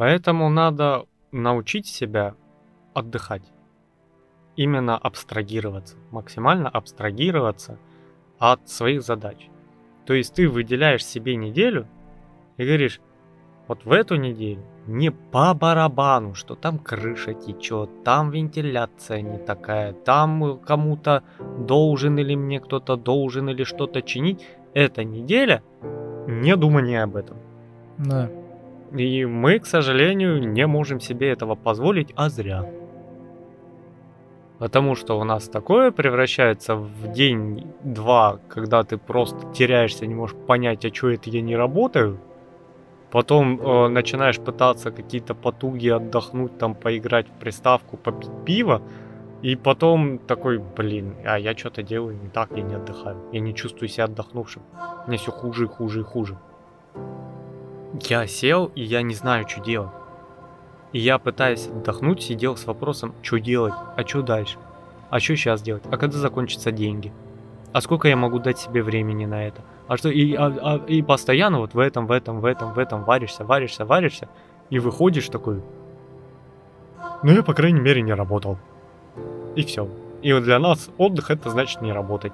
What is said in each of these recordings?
Поэтому надо научить себя отдыхать. Именно абстрагироваться, максимально абстрагироваться от своих задач. То есть ты выделяешь себе неделю и говоришь, вот в эту неделю не по барабану, что там крыша течет, там вентиляция не такая, там кому-то должен или мне кто-то должен или что-то чинить. Эта неделя не думание об этом. Да. И мы, к сожалению, не можем себе этого позволить, а зря. Потому что у нас такое превращается в день-два, когда ты просто теряешься, не можешь понять, а что это я не работаю. Потом э, начинаешь пытаться какие-то потуги отдохнуть, там поиграть в приставку, попить пиво. И потом такой, блин, а я что-то делаю не так, я не отдыхаю. Я не чувствую себя отдохнувшим. Мне все хуже и хуже и хуже. Я сел, и я не знаю, что делать. И я, пытаясь отдохнуть, сидел с вопросом, что делать, а что дальше, а что сейчас делать, а когда закончатся деньги, а сколько я могу дать себе времени на это, а что, и, а, а, и постоянно вот в этом, в этом, в этом, в этом варишься, варишься, варишься, и выходишь такой, ну я, по крайней мере, не работал. И все. И вот для нас отдых это значит не работать.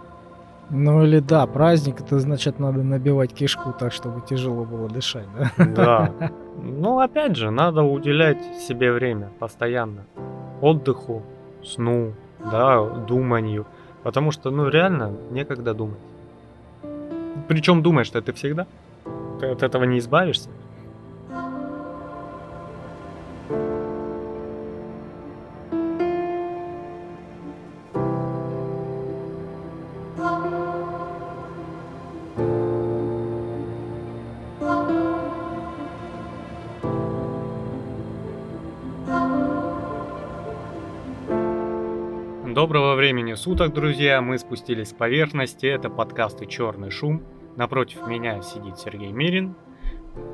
Ну или да, праздник, это значит надо набивать кишку так, чтобы тяжело было дышать, да? Да. Ну, опять же, надо уделять себе время постоянно. Отдыху, сну, да, думанию. Потому что, ну, реально, некогда думать. Причем думаешь, что ты всегда. Ты от этого не избавишься. Суток, друзья! Мы спустились с поверхности. Это подкасты «Черный шум». Напротив меня сидит Сергей Мирин.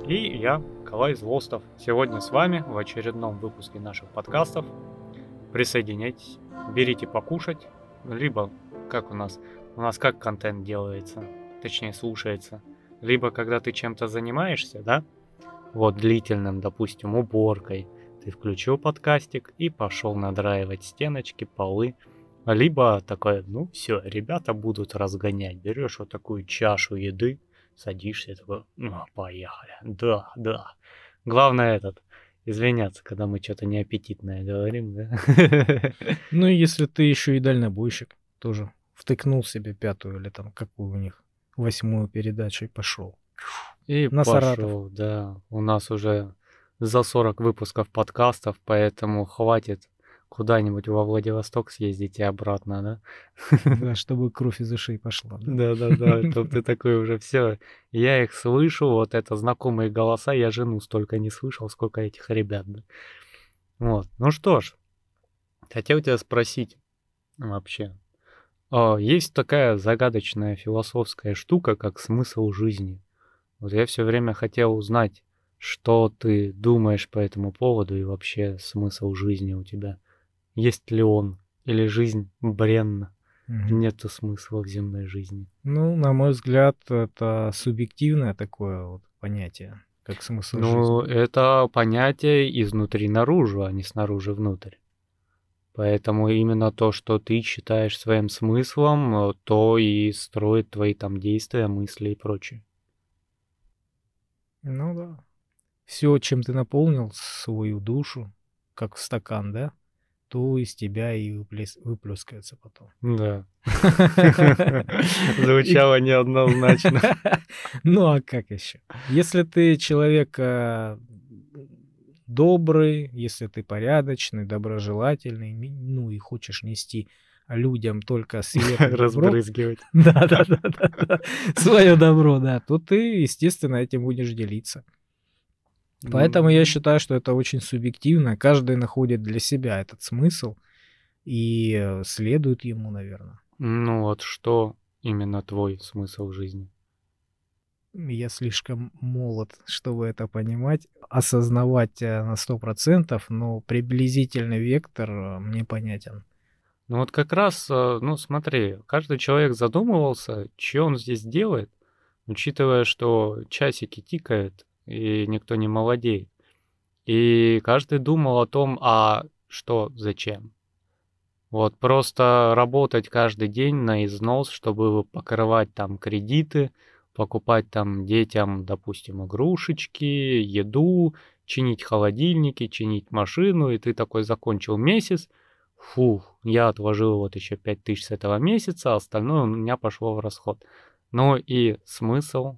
И я, Калай Злостов. Сегодня с вами в очередном выпуске наших подкастов. Присоединяйтесь, берите покушать. Либо, как у нас, у нас как контент делается, точнее слушается. Либо, когда ты чем-то занимаешься, да, вот длительным, допустим, уборкой, ты включил подкастик и пошел надраивать стеночки, полы, либо такое, ну все, ребята будут разгонять. Берешь вот такую чашу еды, садишься, такой, ну, поехали. Да, да. Главное этот, извиняться, когда мы что-то неаппетитное говорим, да? Ну, если ты еще и дальнобойщик, тоже втыкнул себе пятую или там какую у них, восьмую передачу и пошел. И на пошел, Саратов. да. У нас уже за 40 выпусков подкастов, поэтому хватит куда-нибудь во Владивосток съездить и обратно, да? Да, чтобы кровь из ушей пошла. Да-да-да, то ты такой уже все. Я их слышу, вот это знакомые голоса, я жену столько не слышал, сколько этих ребят. Да? Вот, ну что ж, хотел тебя спросить вообще. А, есть такая загадочная философская штука, как смысл жизни. Вот я все время хотел узнать, что ты думаешь по этому поводу и вообще смысл жизни у тебя есть ли он, или жизнь бренна. Угу. Нету смысла в земной жизни. Ну, на мой взгляд, это субъективное такое вот понятие, как смысл ну, жизни. Ну, это понятие изнутри наружу, а не снаружи внутрь. Поэтому именно то, что ты считаешь своим смыслом, то и строит твои там действия, мысли и прочее. Ну да. Все, чем ты наполнил свою душу, как в стакан, да? То из тебя и выплес... выплескается потом. Да. Звучало неоднозначно. Ну а как еще? Если ты человек э, добрый, если ты порядочный, доброжелательный, ну и хочешь нести людям только свет разбрызгивать. Да, да, да, да. Свое добро, да, то ты, естественно, этим будешь делиться. Поэтому я считаю, что это очень субъективно. Каждый находит для себя этот смысл и э, следует ему, наверное. Ну вот что именно твой смысл жизни? Я слишком молод, чтобы это понимать, осознавать э, на сто процентов, но приблизительный вектор э, мне понятен. Ну вот как раз, ну смотри, каждый человек задумывался, что он здесь делает, учитывая, что часики тикают, и никто не молодеет. И каждый думал о том, а что, зачем. Вот просто работать каждый день на износ, чтобы покрывать там кредиты, покупать там детям, допустим, игрушечки, еду, чинить холодильники, чинить машину, и ты такой закончил месяц, фух, я отложил вот еще 5 тысяч с этого месяца, а остальное у меня пошло в расход. Ну и смысл?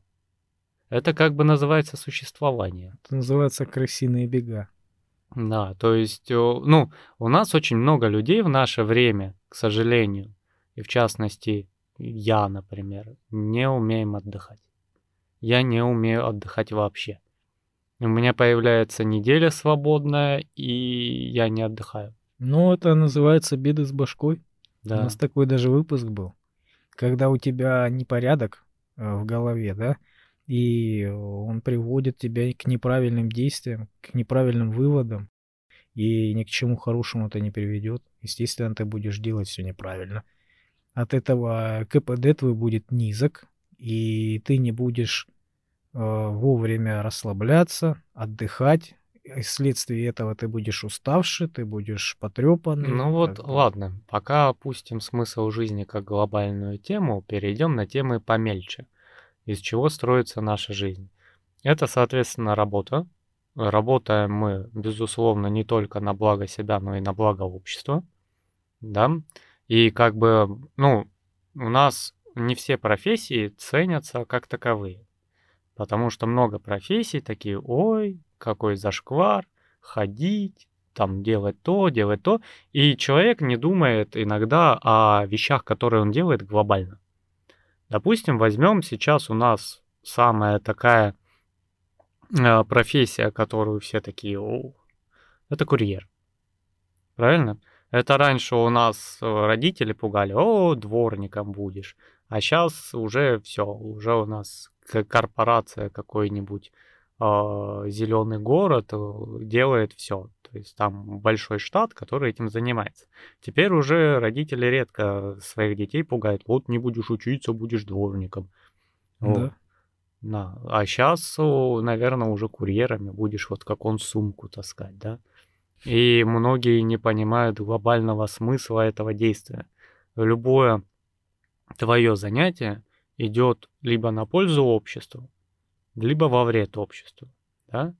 Это как бы называется существование. Это называется крысиные бега. Да, то есть, ну, у нас очень много людей в наше время, к сожалению, и в частности, я, например, не умеем отдыхать. Я не умею отдыхать вообще. У меня появляется неделя свободная, и я не отдыхаю. Ну, это называется беды с башкой. Да. У нас такой даже выпуск был. Когда у тебя непорядок э, в голове, да, и он приводит тебя к неправильным действиям, к неправильным выводам, и ни к чему хорошему это не приведет. Естественно, ты будешь делать все неправильно. От этого КПД твой будет низок, и ты не будешь э, вовремя расслабляться, отдыхать. И вследствие этого ты будешь уставший, ты будешь потрепанный. Ну вот, ладно, пока опустим смысл жизни как глобальную тему, перейдем на темы помельче из чего строится наша жизнь. Это, соответственно, работа. Работаем мы, безусловно, не только на благо себя, но и на благо общества. Да? И как бы, ну, у нас не все профессии ценятся как таковые. Потому что много профессий такие, ой, какой зашквар, ходить, там делать то, делать то. И человек не думает иногда о вещах, которые он делает глобально. Допустим, возьмем сейчас у нас самая такая э, профессия, которую все такие, О, это курьер. Правильно? Это раньше у нас э, родители пугали, о, дворником будешь. А сейчас уже все, уже у нас корпорация какой-нибудь зеленый город э, делает все. То есть там большой штат, который этим занимается. Теперь уже родители редко своих детей пугают. Вот не будешь учиться, будешь дворником. Да. Вот. Да. А сейчас, наверное, уже курьерами будешь вот как он сумку таскать, да? И многие не понимают глобального смысла этого действия. Любое твое занятие идет либо на пользу обществу, либо во вред обществу. Да?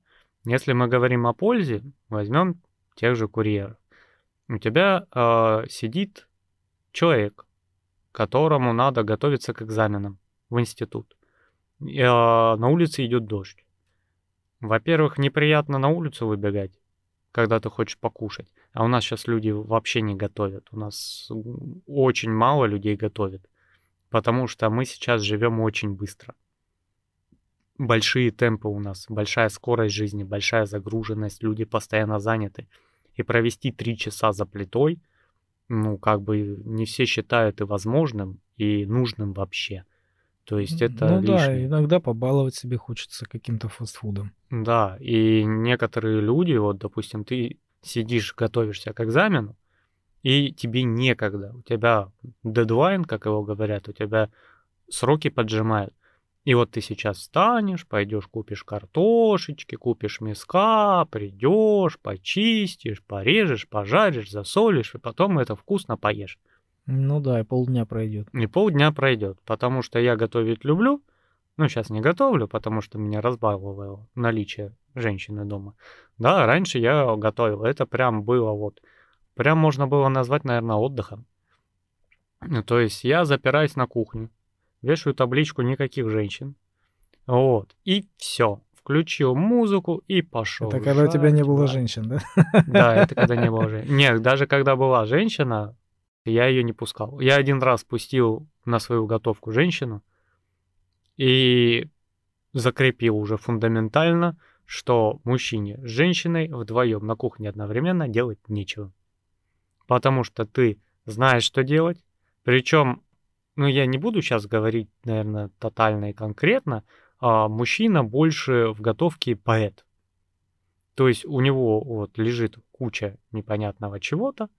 Если мы говорим о пользе, возьмем тех же курьеров. У тебя э, сидит человек, которому надо готовиться к экзаменам в институт. И, э, на улице идет дождь. Во-первых, неприятно на улицу выбегать, когда ты хочешь покушать. А у нас сейчас люди вообще не готовят. У нас очень мало людей готовят. Потому что мы сейчас живем очень быстро большие темпы у нас, большая скорость жизни, большая загруженность, люди постоянно заняты. И провести три часа за плитой, ну, как бы не все считают и возможным, и нужным вообще. То есть это Ну лишнее. да, иногда побаловать себе хочется каким-то фастфудом. Да, и некоторые люди, вот, допустим, ты сидишь, готовишься к экзамену, и тебе некогда. У тебя дедлайн, как его говорят, у тебя сроки поджимают. И вот ты сейчас встанешь, пойдешь купишь картошечки, купишь мяска, придешь, почистишь, порежешь, пожаришь, засолишь, и потом это вкусно поешь. Ну да, и полдня пройдет. И полдня пройдет, потому что я готовить люблю. Ну, сейчас не готовлю, потому что меня разбаловало наличие женщины дома. Да, раньше я готовил. Это прям было вот... Прям можно было назвать, наверное, отдыхом. Ну, то есть я запираюсь на кухню, вешаю табличку «Никаких женщин». Вот, и все. Включил музыку и пошел. Это когда у тебя не было женщин, да? Да, это когда не было женщин. Нет, даже когда была женщина, я ее не пускал. Я один раз пустил на свою готовку женщину и закрепил уже фундаментально, что мужчине с женщиной вдвоем на кухне одновременно делать нечего. Потому что ты знаешь, что делать. Причем ну, я не буду сейчас говорить, наверное, тотально и конкретно, а мужчина больше в готовке поэт. То есть у него вот лежит куча непонятного чего-то,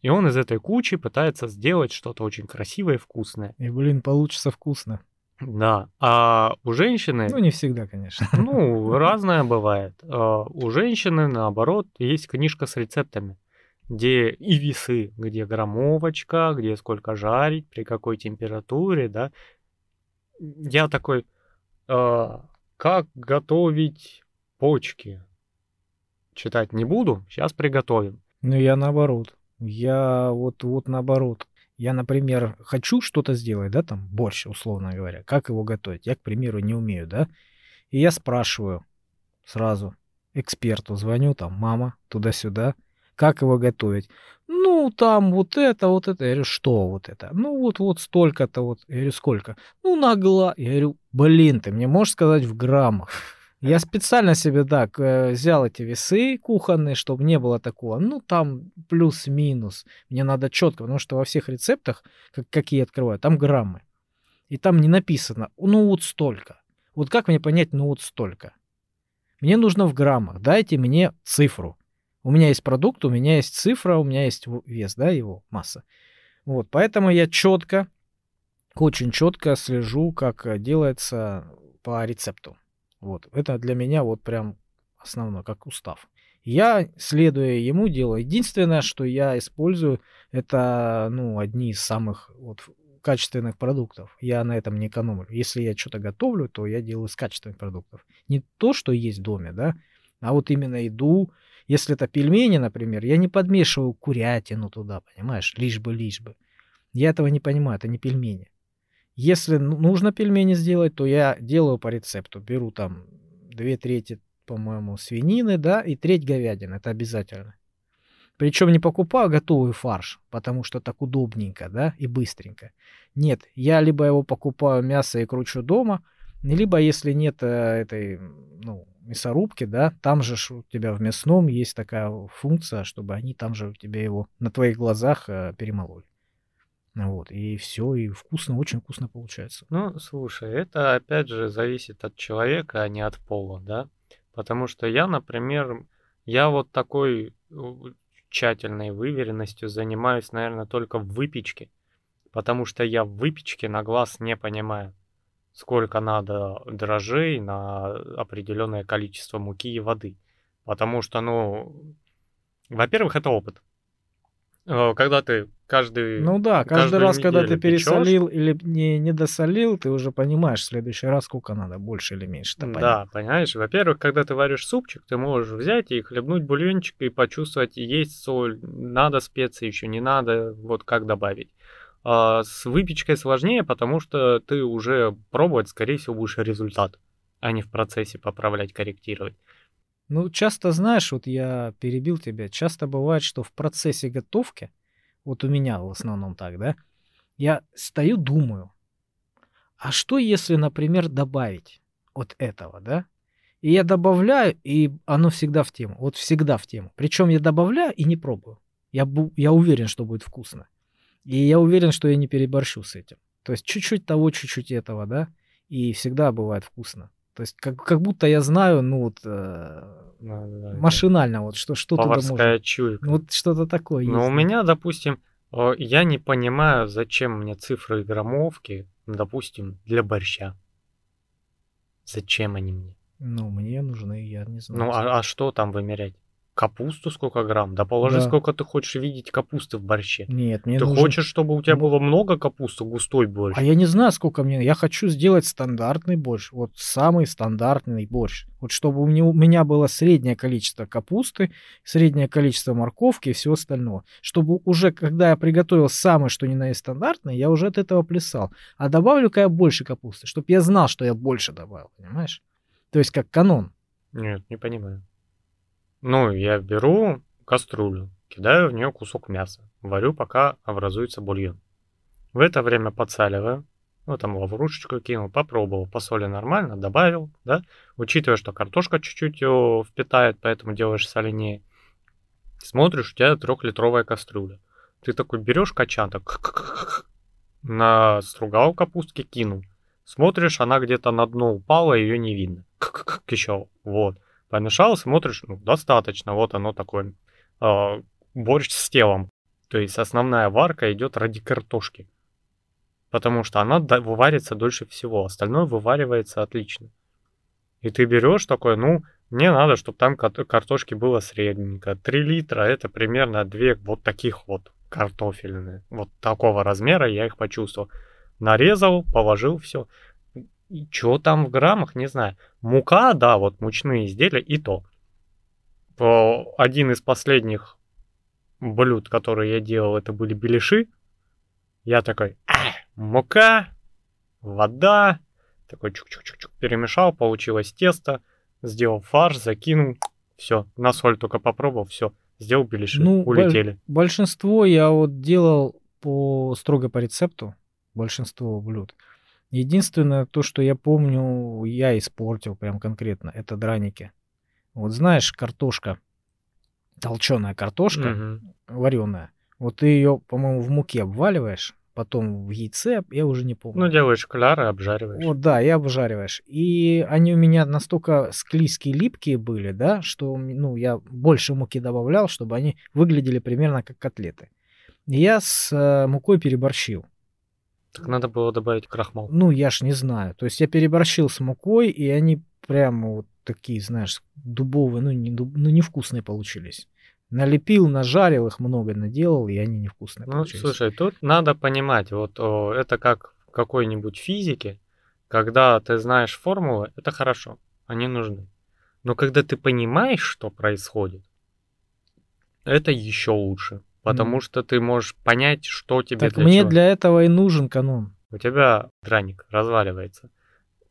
и он из этой кучи пытается сделать что-то очень красивое и вкусное. И, блин, получится вкусно. Да, а у женщины, Ну, не всегда, конечно. ну, разное бывает. А, У женщины, наоборот, есть книжка с рецептами, где и весы, где граммовочка, где сколько жарить, при какой температуре, да. Я такой, а, как готовить почки? Читать не буду, сейчас приготовим. Ну, я наоборот. Я вот, вот наоборот. Я, например, хочу что-то сделать, да, там, борщ, условно говоря. Как его готовить? Я, к примеру, не умею, да. И я спрашиваю сразу эксперту, звоню там, мама, туда-сюда, как его готовить? Ну, там вот это, вот это. Я говорю, что вот это? Ну, вот, вот столько-то вот. Я говорю, сколько? Ну, на гла. Я говорю, блин, ты мне можешь сказать в граммах? Я специально себе, да, к- э, взял эти весы кухонные, чтобы не было такого. Ну, там плюс-минус. Мне надо четко, потому что во всех рецептах, как, какие открываю, там граммы. И там не написано, ну, вот столько. Вот как мне понять, ну, вот столько? Мне нужно в граммах. Дайте мне цифру. У меня есть продукт, у меня есть цифра, у меня есть вес, да, его масса. Вот, поэтому я четко, очень четко слежу, как э, делается по рецепту. Вот, это для меня вот прям основное, как устав. Я, следуя ему, делаю. Единственное, что я использую, это, ну, одни из самых вот качественных продуктов. Я на этом не экономлю. Если я что-то готовлю, то я делаю из качественных продуктов. Не то, что есть в доме, да, а вот именно еду. Если это пельмени, например, я не подмешиваю курятину туда, понимаешь, лишь бы, лишь бы. Я этого не понимаю, это не пельмени. Если ну- нужно пельмени сделать, то я делаю по рецепту. Беру там две трети, по-моему, свинины, да, и треть говядины. Это обязательно. Причем не покупаю готовый фарш, потому что так удобненько, да, и быстренько. Нет, я либо его покупаю мясо и кручу дома, либо если нет э, этой, ну, мясорубки, да, там же у тебя в мясном есть такая функция, чтобы они там же у тебя его на твоих глазах э, перемололи. Вот, и все, и вкусно, очень вкусно получается. Ну, слушай, это опять же зависит от человека, а не от пола, да? Потому что я, например, я вот такой тщательной выверенностью занимаюсь, наверное, только в выпечке, потому что я в выпечке на глаз не понимаю, сколько надо дрожжей на определенное количество муки и воды. Потому что, ну, во-первых, это опыт. Э, Когда ты каждый Ну да, каждый раз, когда ты неделю печёшь, пересолил или не, не досолил, ты уже понимаешь в следующий раз, сколько надо, больше или меньше. Да, понимаешь, во-первых, когда ты варишь супчик, ты можешь взять и хлебнуть бульончик и почувствовать, есть соль, надо специи еще, не надо, вот как добавить. А с выпечкой сложнее, потому что ты уже пробовать, скорее всего, будешь результат, а не в процессе поправлять, корректировать. Ну, часто, знаешь, вот я перебил тебя, часто бывает, что в процессе готовки, вот у меня в основном так, да, я стою, думаю, а что если, например, добавить вот этого, да? И я добавляю, и оно всегда в тему, вот всегда в тему. Причем я добавляю и не пробую. Я, бу- я уверен, что будет вкусно. И я уверен, что я не переборщу с этим. То есть чуть-чуть того, чуть-чуть этого, да, и всегда бывает вкусно. То есть как, как будто я знаю, ну вот, э, Да, да, да. машинально, вот что, что туда Поварская можно. чуйка. Ну, Вот что-то такое Но есть. у да. меня, допустим, э, я не понимаю, зачем мне цифры и граммовки, допустим, для борща. Зачем они мне? Ну, мне нужны, я не знаю. Ну, а, а что там вымерять? Капусту сколько грамм? Да положи, Да. сколько ты хочешь видеть капусты в борще. Нет, мне ты нужен... хочешь, чтобы у тебя было много капусты, густой борщ? А я не знаю, сколько мне... Я хочу сделать стандартный борщ. Вот самый стандартный борщ. Вот чтобы у меня, у меня было среднее количество капусты, среднее количество морковки и всего остального. Чтобы уже, когда я приготовил самый, что ни на есть стандартный, я уже от этого плясал. А добавлю-ка я больше капусты, чтобы я знал, что я больше добавил, понимаешь? То есть как канон. Нет, не понимаю. Ну, я беру кастрюлю, кидаю в нее кусок мяса, варю, пока образуется бульон. В это время подсаливаю, ну, там лаврушечку кинул, попробовал, по соли нормально, добавил, да, учитывая, что картошка чуть-чуть его впитает, поэтому делаешь соленее. Смотришь, у тебя трехлитровая кастрюля. Ты такой берешь качан, так настругал капустки, кинул. Смотришь, она где-то на дно упала, ее не видно. Еще, вот. Помешал, смотришь, ну, достаточно, вот оно такое. а, борщ с телом. То есть основная варка идет ради картошки. потому что она выварится дольше всего, остальное вываривается отлично. И ты берешь такой, ну, мне надо, чтобы там картошки было средненько. 3 литра это примерно две вот таких вот картофельные. Вот такого размера я их почувствовал. Нарезал, положил, все. И что там в граммах, не знаю. Мука, да, вот мучные изделия и то. Один из последних блюд, которые я делал, это были беляши. Я такой, «Ах, мука, вода, такой чук-чук-чук перемешал, получилось тесто, сделал фарш, закинул, все, на соль только попробовал, все, сделал беляши, Ну, улетели. Большинство я вот делал по строго по рецепту, большинство блюд. Единственное, то, что я помню, я испортил прям конкретно, это драники. Вот знаешь, картошка, толченая картошка, Мгм. вареная. Вот ты ее, по-моему, в муке обваливаешь, потом в яйце, я уже не помню. Ну, делаешь кляры, обжариваешь. Вот, да, и обжариваешь. И они у меня настолько склизкие, липкие были, да, что, ну, я больше муки добавлял, чтобы они выглядели примерно как котлеты. Я с э, мукой переборщил. Так надо было добавить крахмал. Ну, я ж не знаю. То есть я переборщил с мукой, и они прямо вот такие, знаешь, дубовые, ну, не дуб- ну, невкусные получились. Налепил, нажарил их много, наделал, и они невкусные Ну, получились. слушай, тут надо понимать, вот о, это как в какой-нибудь физике, когда ты знаешь формулы, это хорошо, они нужны. Но когда ты понимаешь, что происходит, это еще лучше. Потому Ну. что ты можешь понять, что тебе так для мне чего. для этого и нужен канон. У тебя драник разваливается.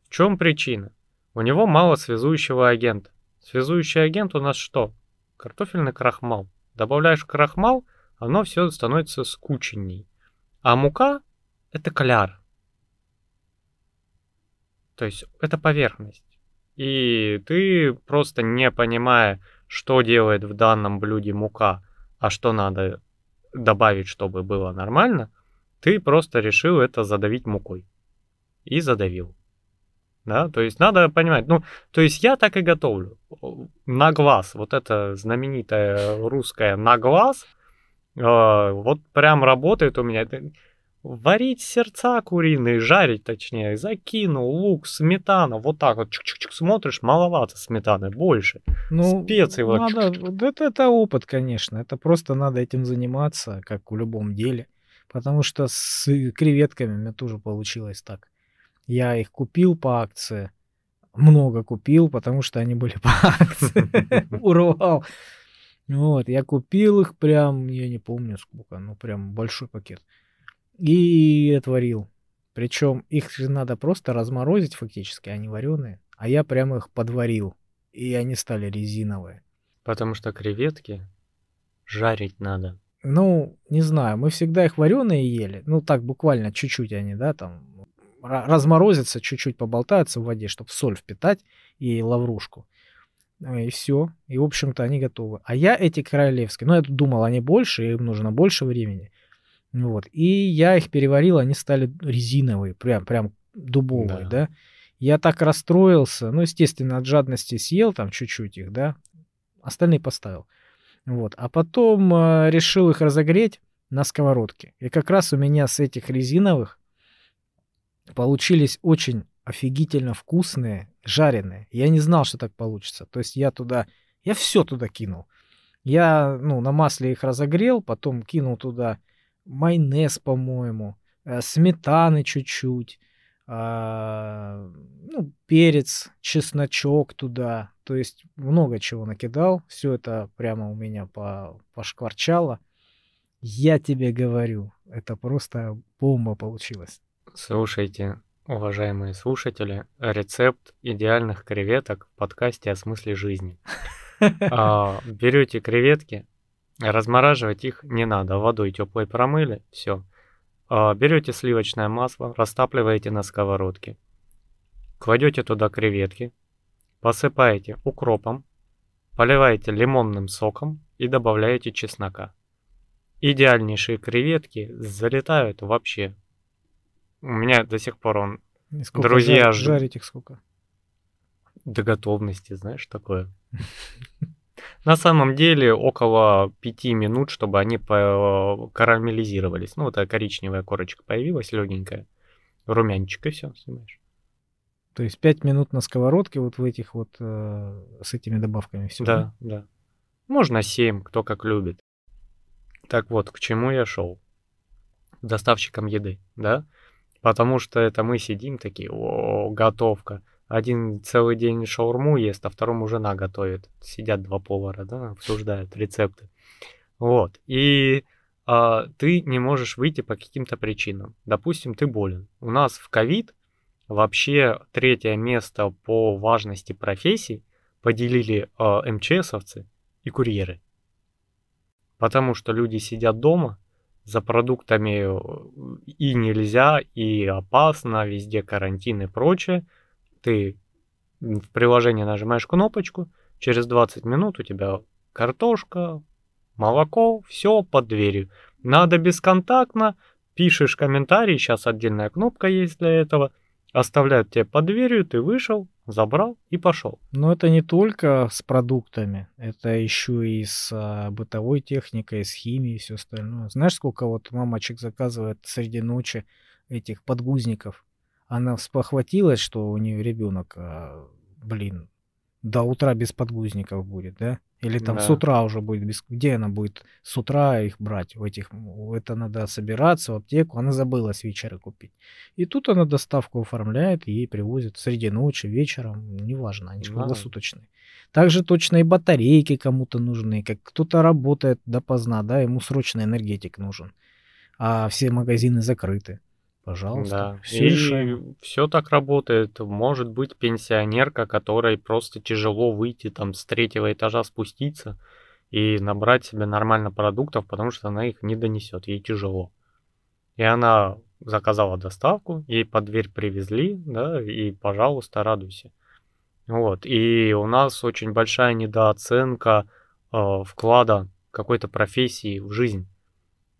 В чем причина? У него мало связующего агента. Связующий агент у нас что? Картофельный крахмал. Добавляешь крахмал, оно все становится скученней. А мука это кляр. То есть это поверхность. И ты просто не понимая, что делает в данном блюде мука, а что надо добавить, чтобы было нормально, ты просто решил это задавить мукой. И задавил. Да, то есть надо понимать, ну, то есть я так и готовлю. На глаз, вот это знаменитое русское на глаз, э, вот прям работает у меня. Варить сердца куриные, жарить точнее, закинул лук, сметана, вот так вот, чик-чик-чик, смотришь, маловато сметаны, больше. Ну, Специи вот надо, вот это, это опыт, конечно. Это просто надо этим заниматься, как в любом деле. Потому что с креветками у меня тоже получилось так. Я их купил по акции. Много купил, потому что они были по акции. Урвал. Вот, я купил их прям, я не помню сколько, ну прям большой пакет. И отварил. Причем их же надо просто разморозить фактически, они вареные. А я прямо их подварил. И они стали резиновые. Потому что креветки жарить надо. Ну, не знаю, мы всегда их вареные ели. Ну, так буквально чуть-чуть они, да, там ра- разморозятся, чуть-чуть поболтаются в воде, чтобы соль впитать и лаврушку. Ну, И все. И, в общем-то, они готовы. А я эти королевские, ну, я тут думал, они больше, им нужно больше времени. Вот. И я их переварил, они стали резиновые, прям, прям дубовые, Да. да. Я так расстроился, ну, естественно, от жадности съел там чуть-чуть их, да, остальные поставил. Вот. А потом э, решил их разогреть на сковородке. И как раз у меня с этих резиновых получились очень офигительно вкусные, жареные. Я не знал, что так получится. То есть я туда, я все туда кинул. Я, ну, на масле их разогрел, потом кинул туда майонез, по-моему, э, сметаны чуть-чуть, а, ну, перец, чесночок туда. То есть много чего накидал. Все это прямо у меня по, пошкварчало. Я тебе говорю, это просто бомба получилась. Слушайте, уважаемые слушатели, рецепт идеальных креветок в подкасте о смысле жизни. А, Берете креветки, размораживать их не надо, водой теплой промыли, все. Берете сливочное масло, растапливаете на сковородке, кладете туда креветки, посыпаете укропом, поливаете лимонным соком и добавляете чеснока. Идеальнейшие креветки залетают вообще. У меня до сих пор он И сколько Друзья жар- жарить их сколько? до готовности, знаешь, такое. На самом деле около пяти минут, чтобы они по- карамелизировались. Ну, вот эта коричневая корочка появилась, легенькая. румянчик и все, снимаешь. То есть 5 минут на сковородке вот в этих вот э, с этими добавками все. Да, да. Можно 7, кто как любит. Так вот, к чему я шел? К доставщикам еды, да? Потому что это мы сидим такие, о, готовка. Один целый день шаурму ест, а второму жена готовит. Сидят два повара, да, обсуждают рецепты. Вот. И а, ты не можешь выйти по каким-то причинам. Допустим, ты болен. У нас в ковид вообще третье место по важности профессий поделили а, МЧСовцы и курьеры. Потому что люди сидят дома, за продуктами э, и нельзя, и опасно, везде карантин и прочее. Ты в приложении нажимаешь кнопочку, через 20 минут у тебя картошка, молоко, все под дверью. Надо бесконтактно, пишешь комментарий, сейчас отдельная кнопка есть для этого, оставляют тебе под дверью, ты вышел, забрал и пошел. Но это не только с продуктами, это еще и с а, бытовой техникой, с химией и все остальное. Знаешь, сколько вот мамочек заказывает среди ночи этих подгузников? Она спохватилась, что у нее ребенок, а, блин, до утра без подгузников будет, да? Или там да. с утра уже будет без... Где она будет с утра их брать? В этих... Это надо собираться в аптеку. Она забыла с вечера купить. И тут она доставку оформляет, и ей привозят среди ночи, вечером. Неважно, они же да. круглосуточные. Также точно и батарейки кому-то нужны. Как кто-то работает допоздна, да, ему срочно энергетик нужен. А все магазины закрыты. Пожалуйста. Да. Все и решаем. все так работает. Может быть пенсионерка, которой просто тяжело выйти там с третьего этажа спуститься и набрать себе нормально продуктов, потому что она их не донесет, ей тяжело. И она заказала доставку, ей под дверь привезли, да, и, пожалуйста, радуйся. Вот. И у нас очень большая недооценка э, вклада какой-то профессии в жизнь.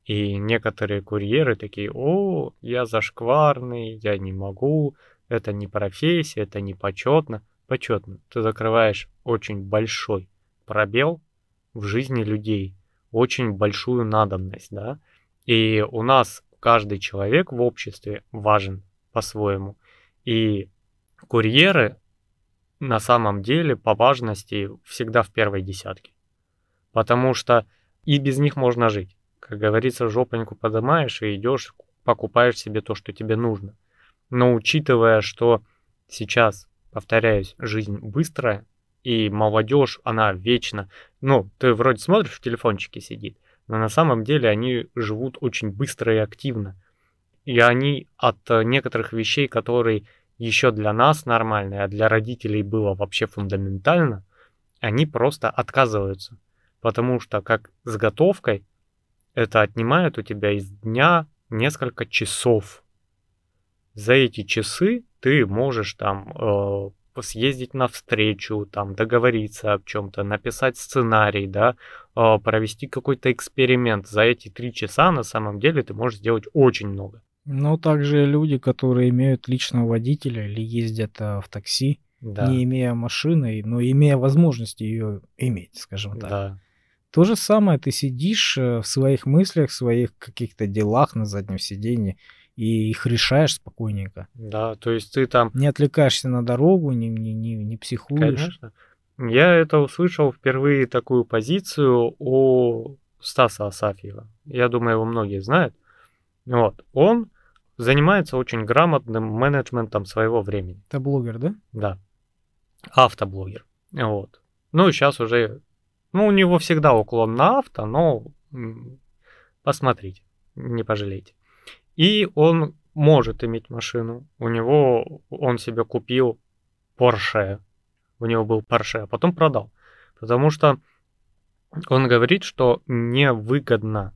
И некоторые курьеры такие, о, я зашкварный, я не могу, это не профессия, это не почетно. Почетно. Ты закрываешь очень большой пробел в жизни людей, очень большую надобность, да. И у нас каждый человек в обществе важен по-своему. И курьеры на самом деле по важности всегда в первой десятке. Потому что и без них можно жить. Как говорится, жопоньку поднимаешь и идешь, покупаешь себе то, что тебе нужно. Но учитывая, что сейчас, повторяюсь, жизнь быстрая, и молодежь, она вечно, ну, ты вроде смотришь, в телефончике сидит, но на самом деле они живут очень быстро и активно. И они от некоторых вещей, которые еще для нас нормальные, а для родителей было вообще фундаментально, они просто отказываются. Потому что как с готовкой это отнимает у тебя из дня несколько часов. За эти часы ты можешь там э, съездить на встречу, там договориться об чем-то, написать сценарий, да, э, провести какой-то эксперимент. За эти три часа на самом деле ты можешь сделать очень много. Но также люди, которые имеют личного водителя или ездят э, в такси, да. не имея машины, но имея возможность ее иметь, скажем так. Да. То же самое, ты сидишь э, в своих мыслях, в своих каких-то делах на заднем сиденье и их решаешь спокойненько. Да, то есть ты там... Не отвлекаешься на дорогу, не, не, не, не психуешь. Конечно. Я это услышал впервые такую позицию у Стаса Асафьева. Я думаю, его многие знают. Вот. Он занимается очень грамотным менеджментом своего времени. Это блогер, да? Да. Автоблогер. Вот. Ну, сейчас уже ну, у него всегда уклон на авто, но посмотрите, не пожалейте. И он может иметь машину. У него, он себе купил Porsche. У него был Porsche, а потом продал. Потому что он говорит, что невыгодно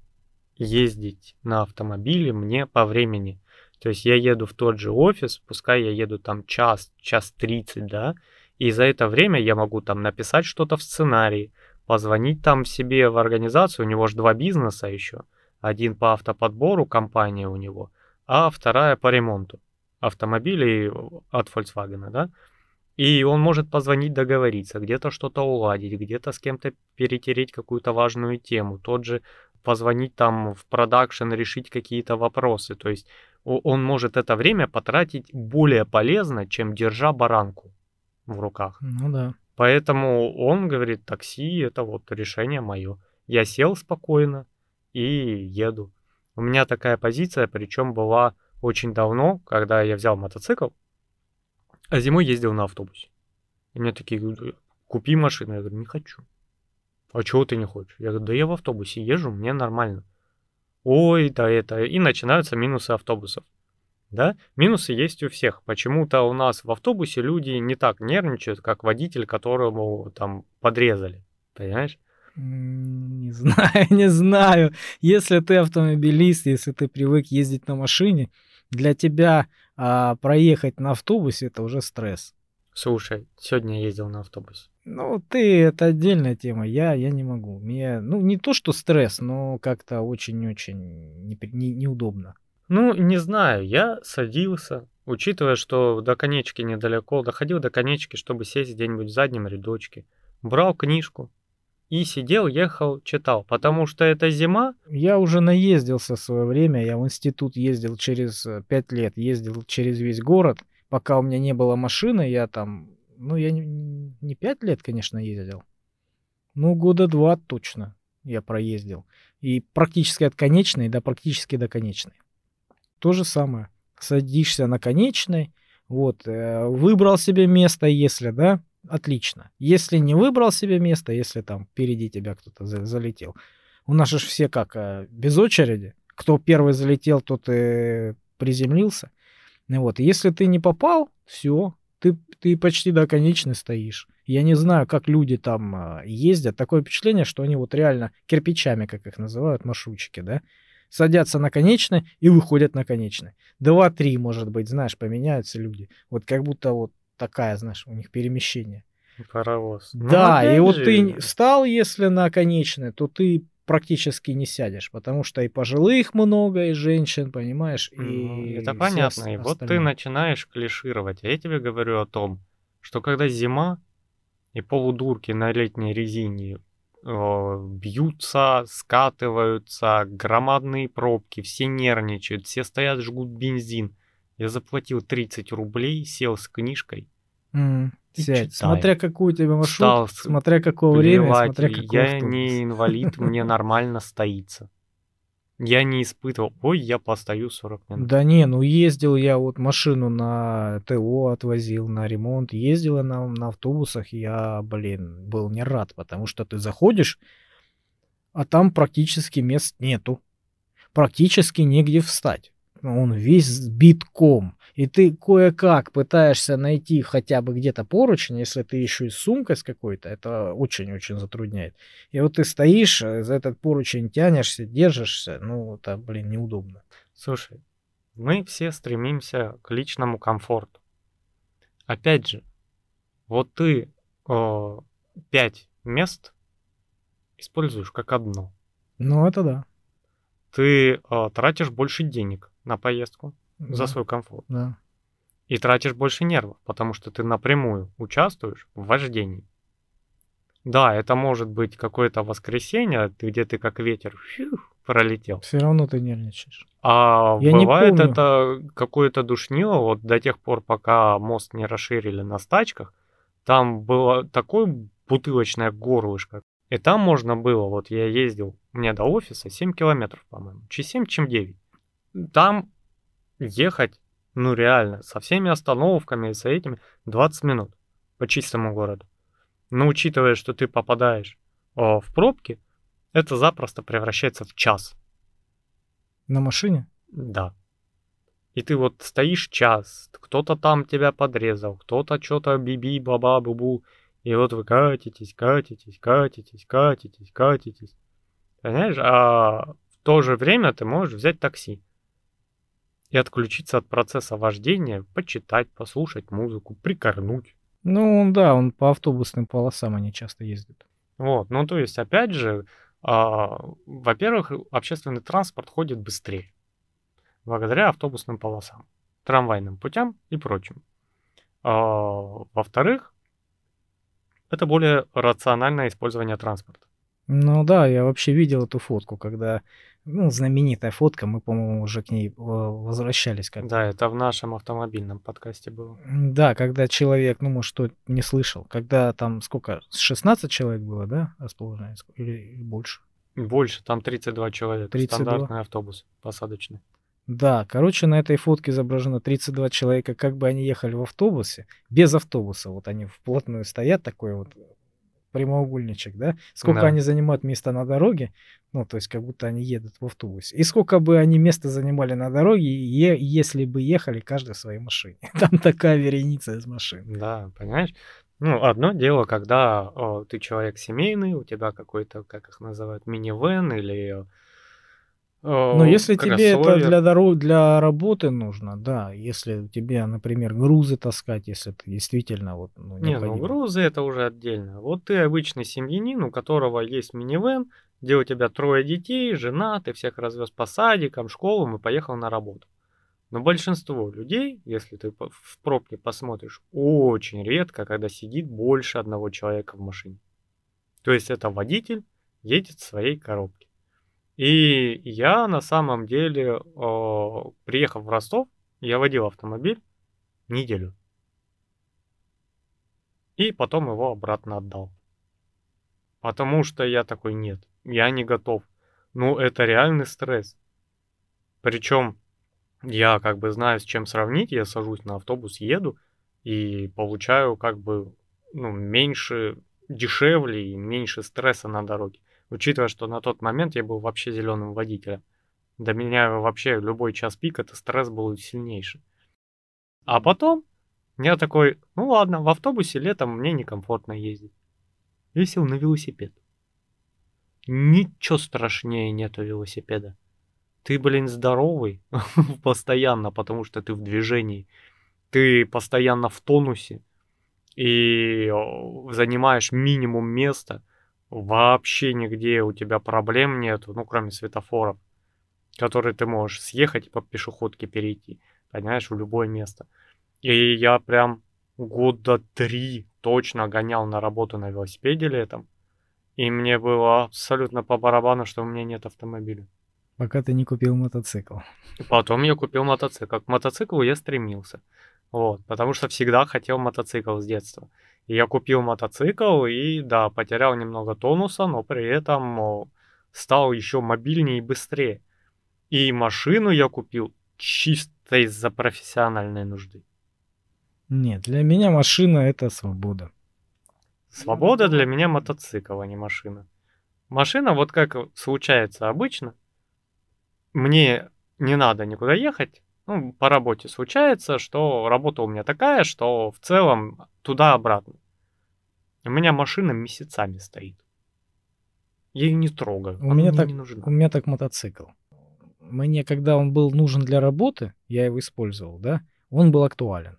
ездить на автомобиле мне по времени. То есть я еду в тот же офис, пускай я еду там час, час тридцать, да, и за это время я могу там написать что-то в сценарии, позвонить там себе в организацию, у него же два бизнеса еще. Один по автоподбору, компания у него, а вторая по ремонту автомобилей от Volkswagen, да. И он может позвонить, договориться, где-то что-то уладить, где-то с кем-то перетереть какую-то важную тему. Тот же позвонить там в продакшн, решить какие-то вопросы. То есть он может это время потратить более полезно, чем держа баранку в руках. Ну да. Поэтому он говорит, такси это вот решение мое. Я сел спокойно и еду. У меня такая позиция, причем была очень давно, когда я взял мотоцикл, а зимой ездил на автобусе. И мне такие купи машину. Я говорю, не хочу. А чего ты не хочешь? Я говорю, да я в автобусе езжу, мне нормально ой, да это, и начинаются минусы автобусов. Да, минусы есть у всех. Почему-то у нас в автобусе люди не так нервничают, как водитель, которому там подрезали. Понимаешь? Не знаю, не знаю. Если ты автомобилист, если ты привык ездить на машине, для тебя а, проехать на автобусе это уже стресс. Слушай, сегодня я ездил на автобусе. Ну, ты, это отдельная тема. Я, я не могу. Мне, ну, не то, что стресс, но как-то очень-очень не, не, неудобно. Ну, не знаю, я садился, учитывая, что до конечки недалеко, доходил до конечки, чтобы сесть где-нибудь в заднем рядочке. Брал книжку и сидел, ехал, читал, потому что это зима. Я уже наездился в свое время, я в институт ездил через э, пять лет, ездил через весь город, пока у меня не было машины, я там ну, я не, 5 лет, конечно, ездил. Ну, года два точно я проездил. И практически от конечной до практически до конечной. То же самое. Садишься на конечной, вот, э, выбрал себе место, если, да, отлично. Если не выбрал себе место, если там впереди тебя кто-то за, залетел. У нас же все как, э, без очереди. Кто первый залетел, тот и приземлился. Вот, если ты не попал, все, ты, ты почти до конечной стоишь. Я не знаю, как люди там а, ездят. Такое впечатление, что они вот реально кирпичами, как их называют, маршрутчики, да? Садятся на конечной и выходят на конечной. Два-три, может быть, знаешь, поменяются люди. Вот как будто вот такая, знаешь, у них перемещение. Паровоз. Да, ну, и вот ты встал, если на конечной, то ты практически не сядешь, потому что и пожилых много, и женщин, понимаешь, и ну, это понятно. И вот ты начинаешь клишировать. А я тебе говорю о том, что когда зима и полудурки на летней резине э, бьются, скатываются, громадные пробки, все нервничают, все стоят, жгут бензин. Я заплатил 30 рублей, сел с книжкой. Mm. Сядь. Смотря какую у тебя маршрут, смотря какое время, смотря какой Я автобус. не инвалид, мне нормально стоится. Я не испытывал, ой, я постою 40 минут. Да не, ну ездил я вот машину на ТО отвозил, на ремонт, ездила на, на автобусах, я, блин, был не рад, потому что ты заходишь, а там практически мест нету. Практически негде встать он весь битком. И ты кое-как пытаешься найти хотя бы где-то поручень, если ты еще и с сумкой с какой-то, это очень-очень затрудняет. И вот ты стоишь, э, за этот поручень тянешься, держишься, ну, это, блин, неудобно. Слушай, мы все стремимся к личному комфорту. Опять же, вот ты э, пять мест используешь как одно. Ну, это да. Ты э, тратишь больше денег на поездку да. за свой комфорт. Да. И тратишь больше нервов, потому что ты напрямую участвуешь в вождении. Да, это может быть какое-то воскресенье, где ты как ветер фью, пролетел. Все равно ты нервничаешь. А Я бывает не помню. это какое-то душнило, вот до тех пор, пока мост не расширили на стачках, там было такое бутылочное горлышко. И там можно было, вот я ездил, мне до офиса 7 километров, по-моему, чем 7, чем 9 там ехать, ну реально, со всеми остановками и с этими 20 минут по чистому городу. Но учитывая, что ты попадаешь о, в пробки, это запросто превращается в час. На машине? Да. И ты вот стоишь час, кто-то там тебя подрезал, кто-то что-то биби, баба, бубу, и вот вы катитесь, катитесь, катитесь, катитесь, катитесь. Понимаешь? А в то же время ты можешь взять такси и отключиться от процесса вождения, почитать, послушать музыку, прикорнуть. Ну, да, он по автобусным полосам они часто ездят. Вот, ну то есть, опять же, а, во-первых, общественный транспорт ходит быстрее, благодаря автобусным полосам, трамвайным путям и прочим. А, во-вторых, это более рациональное использование транспорта. Ну да, я вообще видел эту фотку, когда, ну, знаменитая фотка, мы, по-моему, уже к ней э, возвращались как Да, это в нашем автомобильном подкасте было. Да, когда человек, ну, может, что не слышал, когда там сколько, 16 человек было, да, расположение, или больше? Больше, там 32 человека, 32. стандартный автобус посадочный. Да, короче, на этой фотке изображено 32 человека, как бы они ехали в автобусе, без автобуса, вот они вплотную стоят, такой вот прямоугольничек, да? Сколько Да. они занимают места на дороге, ну, то есть как будто они едут в автобусе. И сколько бы они места занимали на дороге, е- если бы ехали каждый в своей машине. Там такая вереница из машин. Да, понимаешь? Ну, одно дело, когда о, ты человек семейный, у тебя какой-то, как их называют, минивэн или Но э, если тебе это для, доро- для работы нужно, да, если тебе, например, грузы таскать, если ты действительно вот, ну, Не, ну грузы это уже отдельно. Вот ты обычный семьянин, у которого есть минивэн, где у тебя трое детей, жена, ты всех развез по садикам, школам и поехал на работу. Но большинство людей, если ты в пробке посмотришь, очень редко, когда сидит больше одного человека в машине. То есть это водитель едет в своей коробке. И я на самом деле, э, приехав в Ростов, я водил автомобиль неделю. И потом его обратно отдал. Потому что я такой, нет, я не готов. Ну, это реальный стресс. Причем я как бы знаю, с чем сравнить. Я сажусь на автобус, еду и получаю как бы ну, меньше, дешевле и меньше стресса на дороге. Учитывая, что на тот момент я был вообще зеленым водителем. До меня вообще любой час пик это стресс был сильнейший. А потом я такой, ну ладно, в автобусе летом мне некомфортно ездить. Я сел на велосипед. Ничего страшнее нету велосипеда. Ты, блин, здоровый постоянно, потому что ты в движении. Ты постоянно в тонусе и занимаешь минимум места. Вообще нигде у тебя проблем нету, ну, кроме светофоров, которые ты можешь съехать и по пешеходке перейти, понимаешь, в любое место. И я прям года три точно гонял на работу на велосипеде летом. И мне было абсолютно по барабану, что у меня нет автомобиля. Пока ты не купил мотоцикл. И потом я купил мотоцикл. К мотоциклу я стремился. Вот, потому что всегда хотел мотоцикл с детства. Я купил мотоцикл и, да, потерял немного тонуса, но при этом стал еще мобильнее и быстрее. И машину я купил чисто из-за профессиональной нужды. Нет, для меня машина это свобода. Свобода для меня мотоцикл, а не машина. Машина, вот как случается обычно, мне не надо никуда ехать. Ну, по работе случается, что работа у меня такая, что в целом туда-обратно. У меня машина месяцами стоит. Я ее не трогаю. У меня так- не нужна. У меня так мотоцикл. Мне, когда он был нужен для работы, я его использовал, да, он был актуален.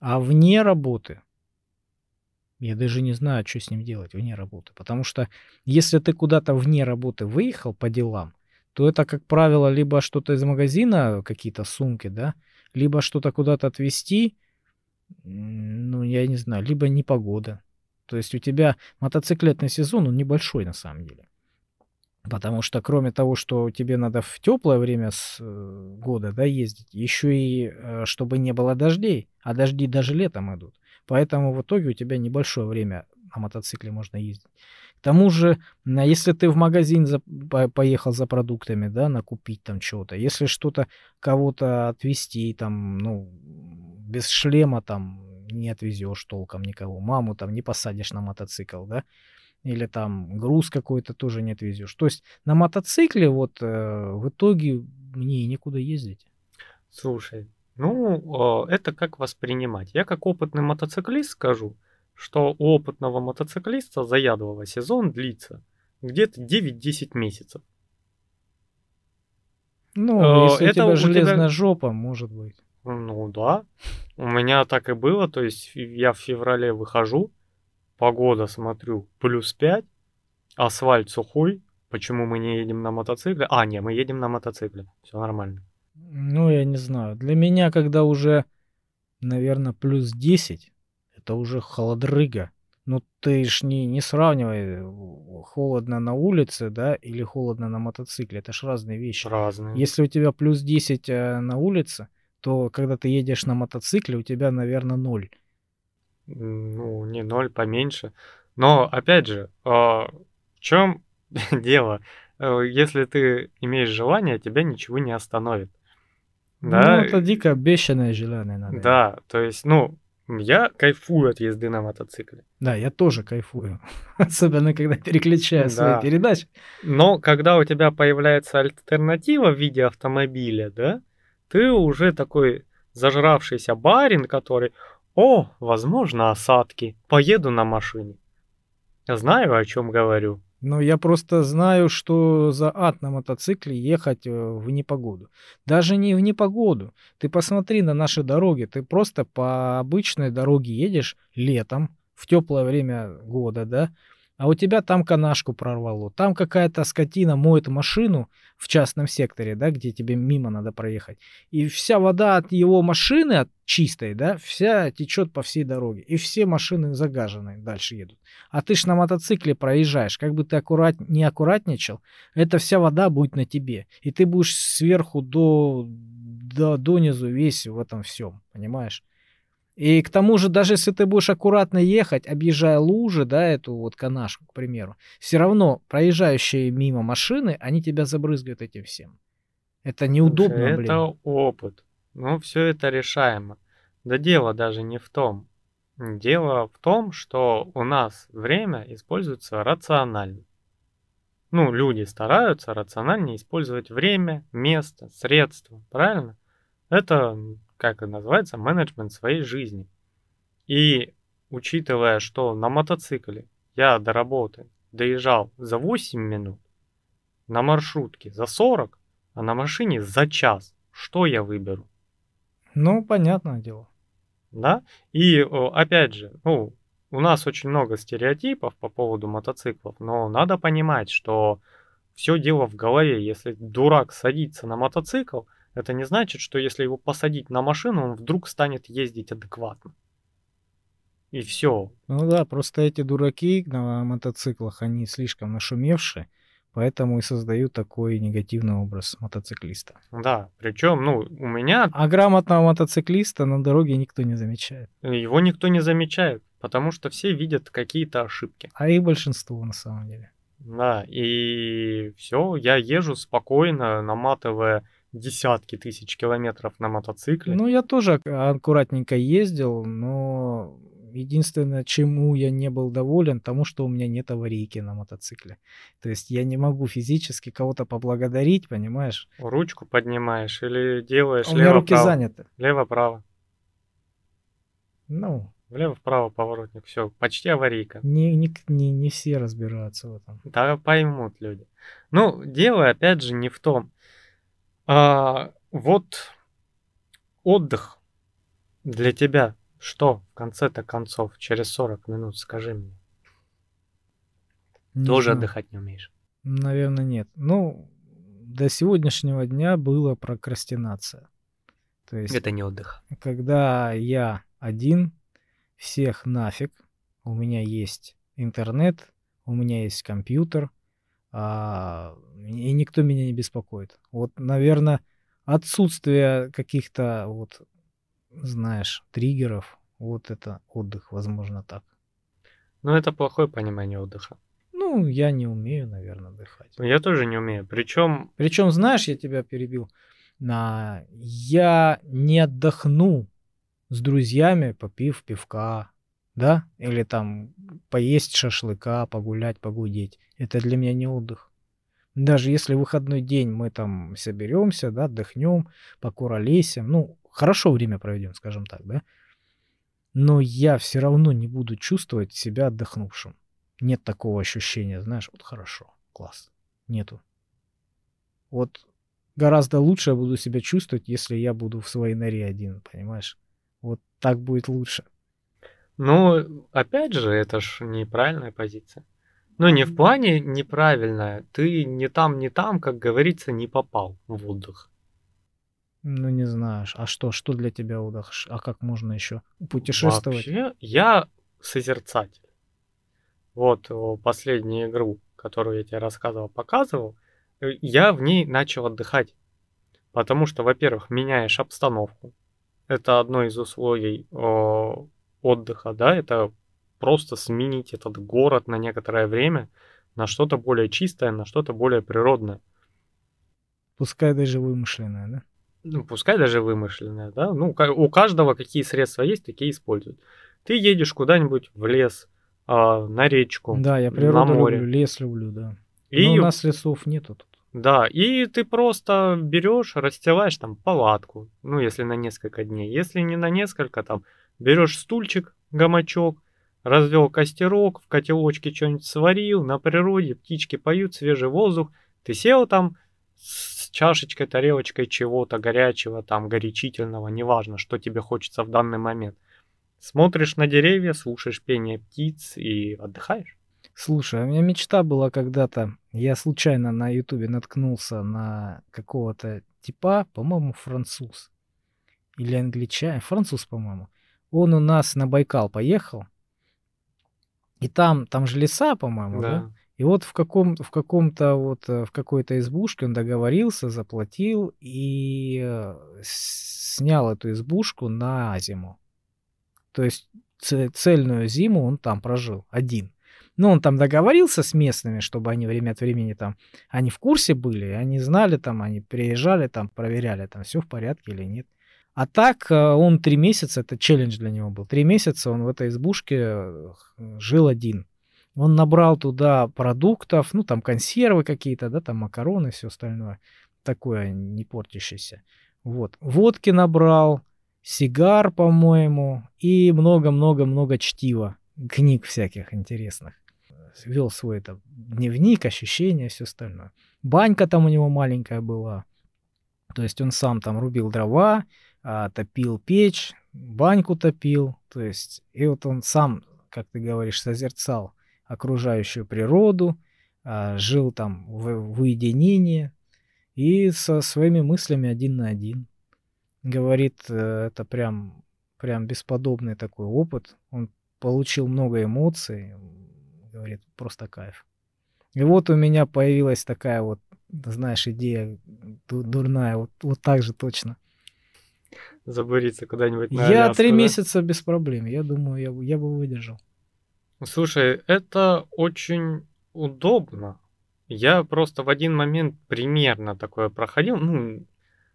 А вне работы, я даже не знаю, что с ним делать вне работы. Потому что если ты куда-то вне работы выехал по делам, то это, как правило, либо что-то из магазина, какие-то сумки, да, либо что-то куда-то отвезти, ну, я не знаю, либо непогода. То есть у тебя мотоциклетный сезон, он небольшой на самом деле. Потому что кроме того, что тебе надо в теплое время с, э, года да, ездить, еще и э, чтобы не было дождей, а дожди даже летом идут. Поэтому в итоге у тебя небольшое время на мотоцикле можно ездить. К тому же, если ты в магазин за- по- поехал за продуктами, да, накупить там чего-то, если что-то кого-то отвезти, там, ну, без шлема там не отвезешь толком никого, маму там не посадишь на мотоцикл, да, или там груз какой-то тоже не отвезешь. То есть на мотоцикле вот э, в итоге мне и некуда ездить. Слушай, ну, э, это как воспринимать. Я как опытный мотоциклист скажу, что у опытного мотоциклиста заядлого сезон длится где-то 9-10 месяцев. Ну, Э, если у это тебя у тебя- железная жопа, может быть. Ну да, у меня так и было, то есть я в феврале выхожу, погода смотрю плюс 5, асфальт сухой, почему мы не едем на мотоцикле? А, не, мы едем на мотоцикле, все нормально. Ну, я не знаю. Для меня, когда уже, наверное, плюс 10, это уже холодрыга. Ну, ты ж не, не сравнивай холодно на улице, да, или холодно на мотоцикле. Это ж разные вещи. Разные. Если у тебя плюс 10 э, на улице, то когда ты едешь на мотоцикле, у тебя, наверное, ноль. Ну, не ноль, поменьше. Но, опять же, а, в чем дело? Э, если ты имеешь желание, тебя ничего не остановит. Ну, Да, это дико бешеное желание иметь. да, то есть, ну, я кайфую от езды на мотоцикле. Да, я тоже кайфую. Особенно, когда переключаю свои Да. передачи. Но когда у тебя появляется альтернатива в виде автомобиля, да, ты уже такой зажравшийся барин, который, о, возможно, осадки, поеду на машине. Знаю, о чем говорю. Но я просто знаю, что за ад на мотоцикле ехать э, в непогоду. Даже не в непогоду. Ты посмотри на наши дороги. Ты просто по обычной дороге едешь летом, в теплое время года, да? А у тебя там канашку прорвало. Там какая-то скотина моет машину в частном секторе, да, где тебе мимо надо проехать. И вся вода от его машины, от чистой, да, вся течет по всей дороге. И все машины загаженные дальше едут. А ты ж на мотоцикле проезжаешь, как бы ты аккурат... не аккуратничал, эта вся вода будет на тебе. И ты будешь сверху до, до, донизу весь в этом всем, понимаешь? И к тому же, даже если ты будешь аккуратно ехать, объезжая лужи, да, эту вот канашку, к примеру, все равно проезжающие мимо машины, они тебя забрызгают этим всем. Это неудобно, Слушай, блин. Это опыт. Ну, все это решаемо. Да дело даже не в том. Дело в том, что у нас время используется рационально. Ну, люди стараются рациональнее использовать время, место, средства, правильно? Это, как это называется, менеджмент своей жизни. И учитывая, что на мотоцикле я до работы доезжал за 8 минут, на маршрутке за 40, а на машине за час, что я выберу? Ну, понятное дело. Да? И опять же, ну, у нас очень много стереотипов по поводу мотоциклов, но надо понимать, что все дело в голове. Если дурак садится на мотоцикл, это не значит, что если его посадить на машину, он вдруг станет ездить адекватно. И все. Ну да, просто эти дураки на мотоциклах, они слишком нашумевшие, поэтому и создают такой негативный образ мотоциклиста. Да, причем, ну, у меня А грамотного мотоциклиста на дороге никто не замечает. его никто не замечает, потому что все видят какие-то ошибки. А их большинство на самом деле. Да, и все, я езжу спокойно, наматывая десятки тысяч километров на мотоцикле. Ну, я тоже ак- аккуратненько ездил, но единственное, чему я не был доволен, тому, что у меня нет аварийки на мотоцикле. То есть я не могу физически кого-то поблагодарить, понимаешь? Ручку поднимаешь или делаешь у меня руки лево-право. заняты. Лево-право. Ну, Влево-вправо поворотник. Все, почти аварийка. не, не, не, не все разбираются в этом. Да поймут люди. Ну, дело опять же не в том. А, вот отдых для тебя что в конце-то концов, через 40 минут, скажи мне. Не Тоже знаю. отдыхать не умеешь. Наверное, нет. Ну, до сегодняшнего дня была прокрастинация. То есть, Это не отдых. когда я один, всех нафиг, у меня есть интернет, у меня есть компьютер, а, и никто меня не беспокоит. Вот, наверное, отсутствие каких-то, вот, знаешь, триггеров, вот это отдых, возможно, так. Но это плохое понимание отдыха. Ну, я не умею, наверное, отдыхать. Я тоже не умею. Причем, Причем, знаешь, я тебя перебил. На... Я не отдохну с друзьями, попив пивка, да? Или там поесть шашлыка, погулять, погудеть. Это для меня не отдых. Даже если выходной день мы там соберемся, да, отдохнем, покуролесим, ну, хорошо время проведем, скажем так, да? Но я все равно не буду чувствовать себя отдохнувшим. Нет такого ощущения, знаешь, вот хорошо, класс. Нету. Вот гораздо лучше я буду себя чувствовать, если я буду в своей норе один, понимаешь? Вот так будет лучше. Ну, опять же, это ж неправильная позиция. Ну, не в плане неправильная. Ты не там, не там, как говорится, не попал в отдых. Ну, не знаешь. А что, что для тебя отдых? А как можно еще путешествовать? Вообще, я созерцатель. вот последнюю игру, которую я тебе рассказывал, показывал, э, я в ней начал отдыхать. Потому что, во-первых, меняешь обстановку. Это одно из условий о, отдыха, да, это просто сменить этот город на некоторое время на что-то более чистое, на что-то более природное. Пускай даже вымышленное, да? Ну, пускай даже вымышленное, да. Ну, у каждого какие средства есть, такие используют. Ты едешь куда-нибудь в лес, а, на речку, Да, я природу на море. люблю, лес люблю, да. И... Но у нас лесов нету тут. Да, и ты просто берешь, расстилаешь там палатку, ну, если на несколько дней. Если не на несколько, там, берешь стульчик, гамачок, развел костерок, в котелочке что-нибудь сварил, на природе птички поют, свежий воздух. Ты сел там с чашечкой, тарелочкой чего-то горячего, там, горячительного, неважно, что тебе хочется в данный момент. Смотришь на деревья, слушаешь пение птиц и отдыхаешь. Слушай, у меня мечта была когда-то. Я случайно на Ютубе наткнулся на какого-то типа, по-моему, француз. Или англичанин. Француз, по-моему. Он у нас на Байкал поехал. И там, там же леса, по-моему, да. да? И вот в, каком, в каком-то вот, э, в какой-то избушке он договорился, заплатил и э, снял эту избушку на зиму. То есть цельную зиму он там прожил один. Ну, он там договорился с местными, чтобы они время от времени там, они в курсе были, они знали там, они приезжали там, проверяли там, все в порядке или нет. А так э, он три месяца, это челлендж для него был, три месяца он в этой избушке э, жил один. Он набрал туда продуктов, ну, там консервы какие-то, да, там макароны, все остальное, такое не портящееся. Вот. Водки набрал, сигар, по-моему, и много-много-много чтива, книг всяких интересных. Вел свой это дневник, ощущения, все остальное. Банька там у него маленькая была. То есть он сам там рубил дрова, а, топил печь, баньку топил. То есть, и вот он сам, как ты говоришь, созерцал окружающую природу, а, жил там в, в уединении и со своими мыслями один на один. Говорит, э, это прям, прям бесподобный такой опыт. Он получил много эмоций. Говорит, просто кайф. И вот у меня появилась такая вот, знаешь, идея дурная, вот, вот так же точно. Забуриться куда-нибудь на Я Аляску, три да? месяца без проблем. Я думаю, я, я бы выдержал. Слушай, это очень удобно. Я просто в один момент примерно такое проходил. Ну,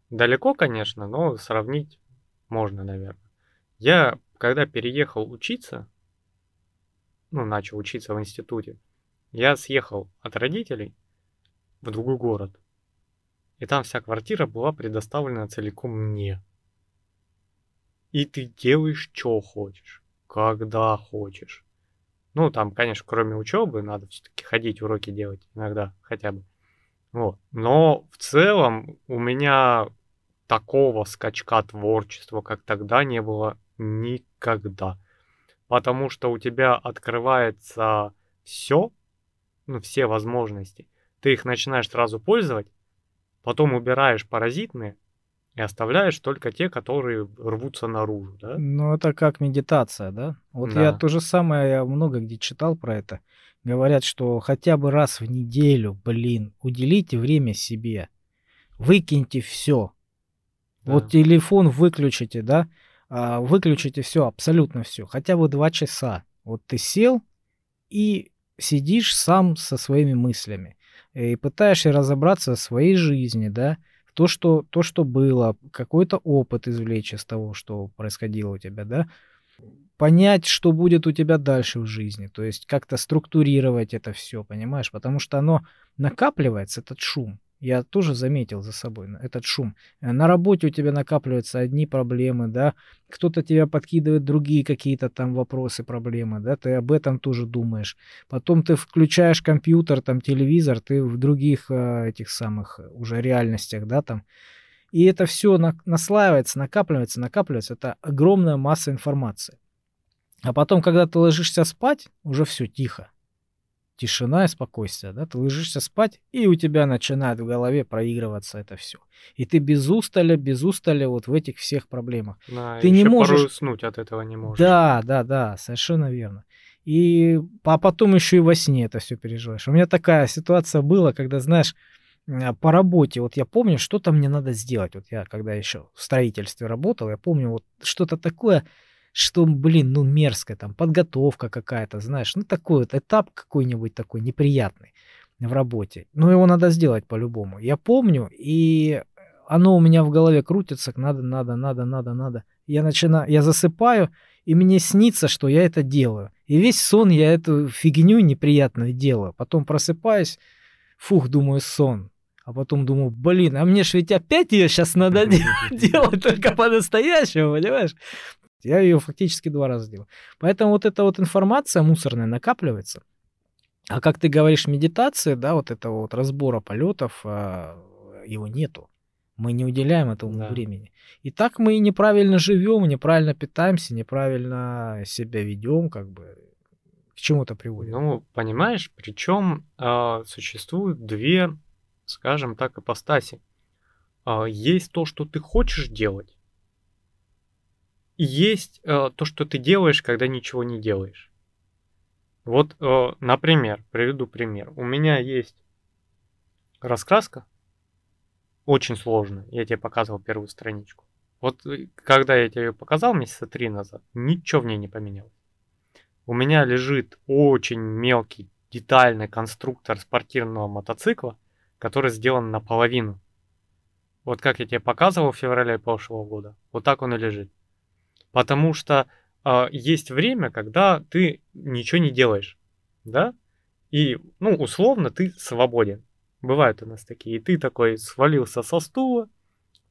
Далеко, конечно, но сравнить можно, наверное. Я, когда переехал учиться, ну, начал учиться в институте, я съехал от родителей в другой город. И там вся квартира была предоставлена целиком мне. И ты делаешь, что хочешь, когда хочешь. Ну, там, конечно, кроме учебы, надо все-таки ходить, уроки делать иногда хотя бы. Вот. Но в целом у меня такого скачка творчества, как тогда, не было никогда. Потому что у тебя открывается все, ну, все возможности. Ты их начинаешь сразу пользовать, потом убираешь паразитные и оставляешь только те, которые рвутся наружу, да? Ну, это как медитация, да? Вот да. я то же самое, я много где читал про это. Говорят, что хотя бы раз в неделю, блин, уделите время себе. Выкиньте все, да. Вот телефон выключите, да, а, выключите все, абсолютно все, хотя бы два часа. Вот ты сел и сидишь сам со своими мыслями и пытаешься разобраться в своей жизни, да, то, что, то, что было, какой-то опыт извлечь из того, что происходило у тебя, да, понять, что будет у тебя дальше в жизни, то есть как-то структурировать это все, понимаешь, потому что оно накапливается, этот шум, я тоже заметил за собой этот шум. Э, на работе у тебя накапливаются одни проблемы, да, кто-то тебя подкидывает другие какие-то там вопросы, проблемы, да, ты об этом тоже думаешь. Потом ты включаешь компьютер, там, телевизор, ты в других э, этих самых уже реальностях, да, там. И это все на, наслаивается, накапливается, накапливается. Это огромная масса информации. А потом, когда ты ложишься спать, уже все тихо тишина и спокойствие, да, ты ложишься спать, и у тебя начинает в голове проигрываться это все. И ты без устали, без устали вот в этих всех проблемах. Да, ты не можешь уснуть от этого не можешь. Да, да, да, совершенно верно. И, а потом еще и во сне это все переживаешь. У меня такая ситуация была, когда, знаешь, а, по работе, вот я помню, что-то мне надо сделать. Вот я, когда еще в строительстве работал, я помню вот что-то такое, что, блин, ну мерзкое, там, подготовка какая-то, знаешь, ну такой вот этап какой-нибудь такой неприятный в работе. Но его надо сделать по-любому. Я помню, и оно у меня в голове крутится, надо, надо, надо, надо, надо. Я начинаю, я засыпаю, и мне снится, что я это делаю. И весь сон я эту фигню неприятную делаю. Потом просыпаюсь, фух, думаю, сон. А потом думаю, блин, а мне ж ведь опять ее сейчас надо делать только по-настоящему, понимаешь? Я ее фактически два раза делал. Поэтому вот эта вот информация мусорная накапливается. А как ты говоришь, медитация, да, вот этого вот разбора полетов, а, его нету. Мы не уделяем этому да. времени. И так мы неправильно живем, неправильно питаемся, неправильно себя ведем, как бы к чему это приводит. Ну, понимаешь, причем э, а, существуют две, скажем так, ипостаси. Э, есть то, что ты хочешь делать, есть э, то, что ты делаешь, когда ничего не делаешь. Вот, э, например, приведу пример. У меня есть раскраска, очень сложная. Я тебе показывал первую страничку. Вот э, когда я тебе ее показал месяца три назад, ничего в ней не поменялось. У меня лежит очень мелкий детальный конструктор спортивного мотоцикла, который сделан наполовину. Вот как я тебе показывал в феврале прошлого года, вот так он и лежит. Потому что э, есть время, когда ты ничего не делаешь, да? И, ну, условно, ты свободен. Бывают у нас такие. И ты такой свалился со стула,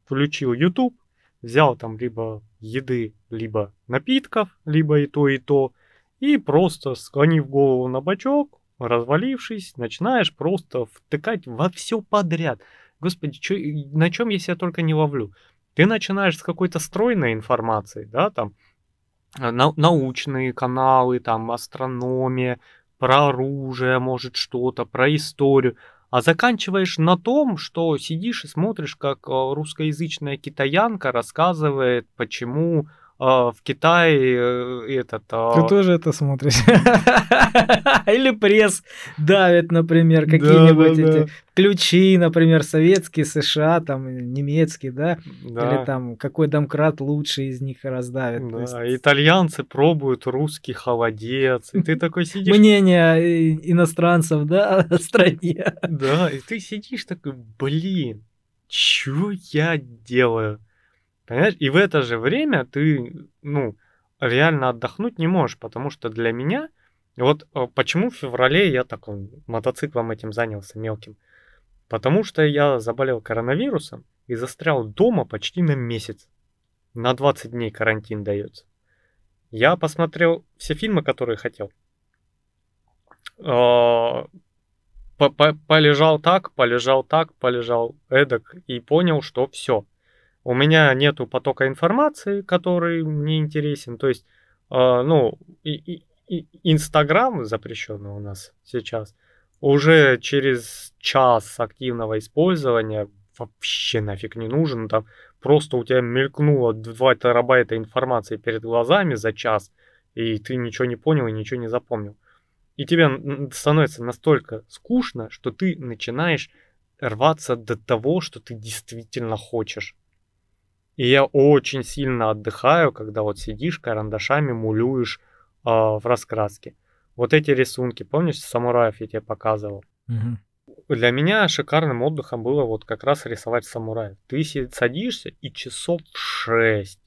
включил YouTube, взял там либо еды, либо напитков, либо и то, и то, и просто склонив голову на бочок, развалившись, начинаешь просто втыкать во все подряд. Господи, чё, на чем я себя только не ловлю. Ты начинаешь с какой-то стройной информации, да, там, на, научные каналы, там, астрономия, про оружие, может, что-то, про историю а заканчиваешь на том, что сидишь и смотришь, как э, русскоязычная китаянка рассказывает, почему в Китае э, этот... А, Ты тоже это смотришь? Или пресс давит, например, какие-нибудь да, да, эти ключи, например, советские, США, там, немецкие, да? да? Или там, какой домкрат лучше из них раздавит. Да, есть... итальянцы пробуют русский холодец, и ты такой сидишь... Мнение иностранцев, да, о стране. Да, и ты сидишь такой, блин, что я делаю? Понимаешь? И в это же время ты, ну, реально отдохнуть не можешь, потому что для меня, вот э, почему в феврале я так мотоциклом этим занялся мелким, потому что я заболел коронавирусом и застрял дома почти на месяц. На 20 дней карантин дается. Я посмотрел все фильмы, которые хотел. Э, полежал так, полежал так, полежал эдак и понял, что все – у меня нету потока информации, который мне интересен. То есть, э, ну, и, и, Инстаграм запрещенный у нас сейчас. Уже через час активного использования вообще нафиг не нужен. Там просто у тебя мелькнуло 2 терабайта информации перед глазами за час, и ты ничего не понял и ничего не запомнил. И тебе становится настолько скучно, что ты начинаешь рваться до того, что ты действительно хочешь. И я очень сильно отдыхаю, когда вот сидишь карандашами, мулюешь э, в раскраске. Вот эти рисунки, помнишь, самураев я тебе показывал? Угу. Для меня шикарным отдыхом было вот как раз рисовать самураев. Ты садишься и часов 6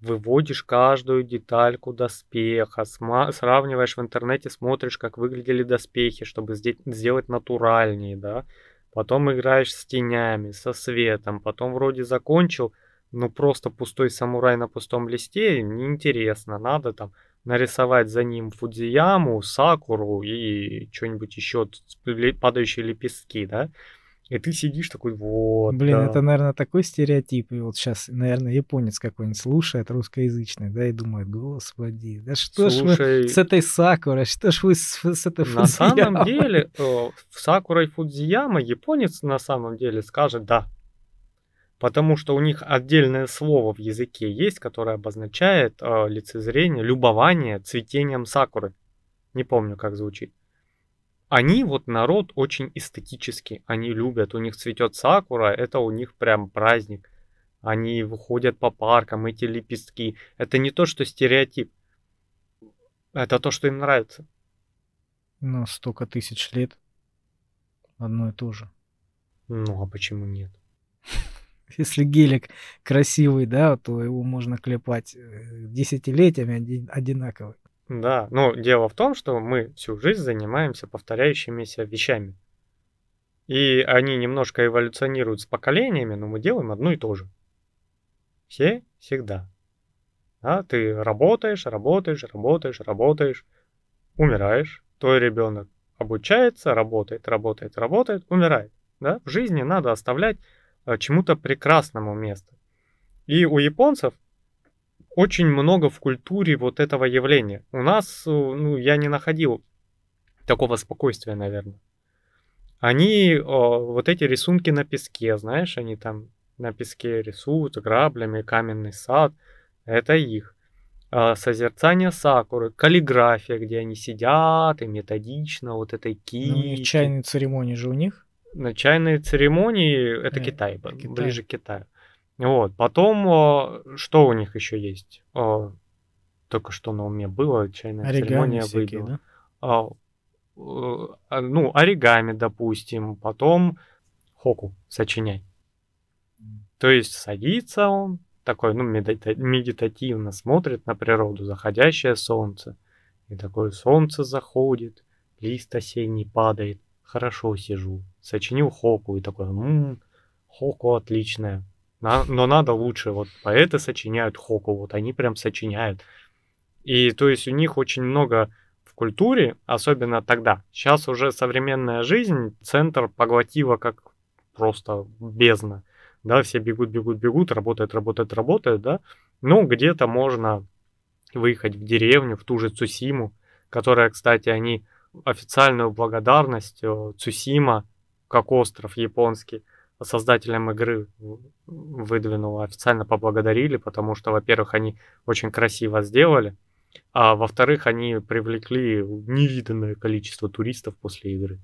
выводишь каждую детальку доспеха, сравниваешь в интернете, смотришь, как выглядели доспехи, чтобы сделать натуральнее, да. Потом играешь с тенями, со светом, потом вроде закончил, ну просто пустой самурай на пустом листе неинтересно. Надо там нарисовать за ним Фудзияму, Сакуру и что-нибудь еще, падающие лепестки, да? И ты сидишь такой, вот. Блин, да. это, наверное, такой стереотип. И вот сейчас, наверное, японец какой-нибудь слушает русскоязычный, да, и думает, господи, да что Слушай, ж вы с этой Сакурой, что ж вы с, с этой Фудзиямой? На самом деле, в Сакура и Фудзияма японец на самом деле скажет, да, потому что у них отдельное слово в языке есть, которое обозначает э, лицезрение, любование цветением сакуры. не помню, как звучит. Они вот народ очень эстетический, они любят, у них цветет сакура, это у них прям праздник. Они выходят по паркам, эти лепестки. Это не то, что стереотип. Это то, что им нравится. Ну, столько тысяч лет. Одно и то же. Ну, а почему нет? Если гелик красивый, да, то его можно клепать э, десятилетиями одинаковый. Да, но дело в том, что мы всю жизнь занимаемся повторяющимися вещами. И они немножко эволюционируют с поколениями, но мы делаем одно и то же. Все всегда. Да, ты работаешь, работаешь, работаешь, работаешь, умираешь. Твой ребенок обучается, работает, работает, работает, умирает. Да? В жизни надо оставлять чему-то прекрасному место. И у японцев очень много в культуре вот этого явления. У нас, э, ну, я не находил такого спокойствия, наверное. Они, о, вот эти рисунки на песке, знаешь, они там на песке рисуют граблями, каменный сад, это их. А, созерцание сакуры, каллиграфия, где они сидят и методично вот этой ки. Ну, чайные церемонии же у них? На чайные церемонии это э, Китай, Китай, ближе к Китаю. Вот. Потом, что у них еще есть? Только что на уме было, чайная оригами церемония всякие, выйдет. Да? А, ну, оригами, допустим. Потом хоку сочиняй. То есть садится он, такой, ну, медитативно смотрит на природу, заходящее солнце. И такое солнце заходит, лист осенний падает. Хорошо сижу. Сочинил хоку и такой, ммм, хоку отличная. На, но надо лучше. Вот поэты сочиняют хоку, вот они прям сочиняют. И то есть у них очень много в культуре, особенно тогда. Сейчас уже современная жизнь, центр поглотила как просто бездна. Да, все бегут, бегут, бегут, работают, работают, работают, да. Ну, где-то можно выехать в деревню, в ту же Цусиму, которая, кстати, они официальную благодарность э, Цусима, как остров японский, создателям игры выдвинула, официально поблагодарили, потому что, во-первых, они очень красиво сделали, а во-вторых, они привлекли невиданное количество туристов после игры.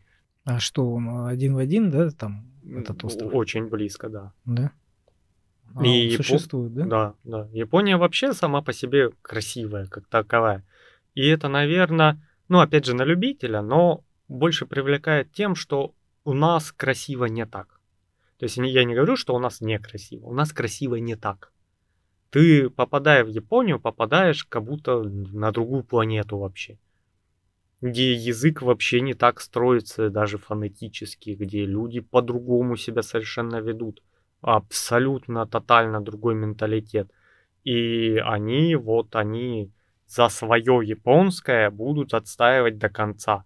А что, он один в один, да, там этот остров? Очень близко, да. Да? А и Япон... существует, да? Да, да. Япония вообще сама по себе красивая, как таковая. И это, наверное, ну, опять же, на любителя, но больше привлекает тем, что у нас красиво не так. То есть я не говорю, что у нас некрасиво. У нас красиво не так. Ты, попадая в Японию, попадаешь как будто на другую планету вообще. Где язык вообще не так строится, даже фонетически, где люди по-другому себя совершенно ведут. Абсолютно, тотально другой менталитет. И они, вот они за свое японское будут отстаивать до конца.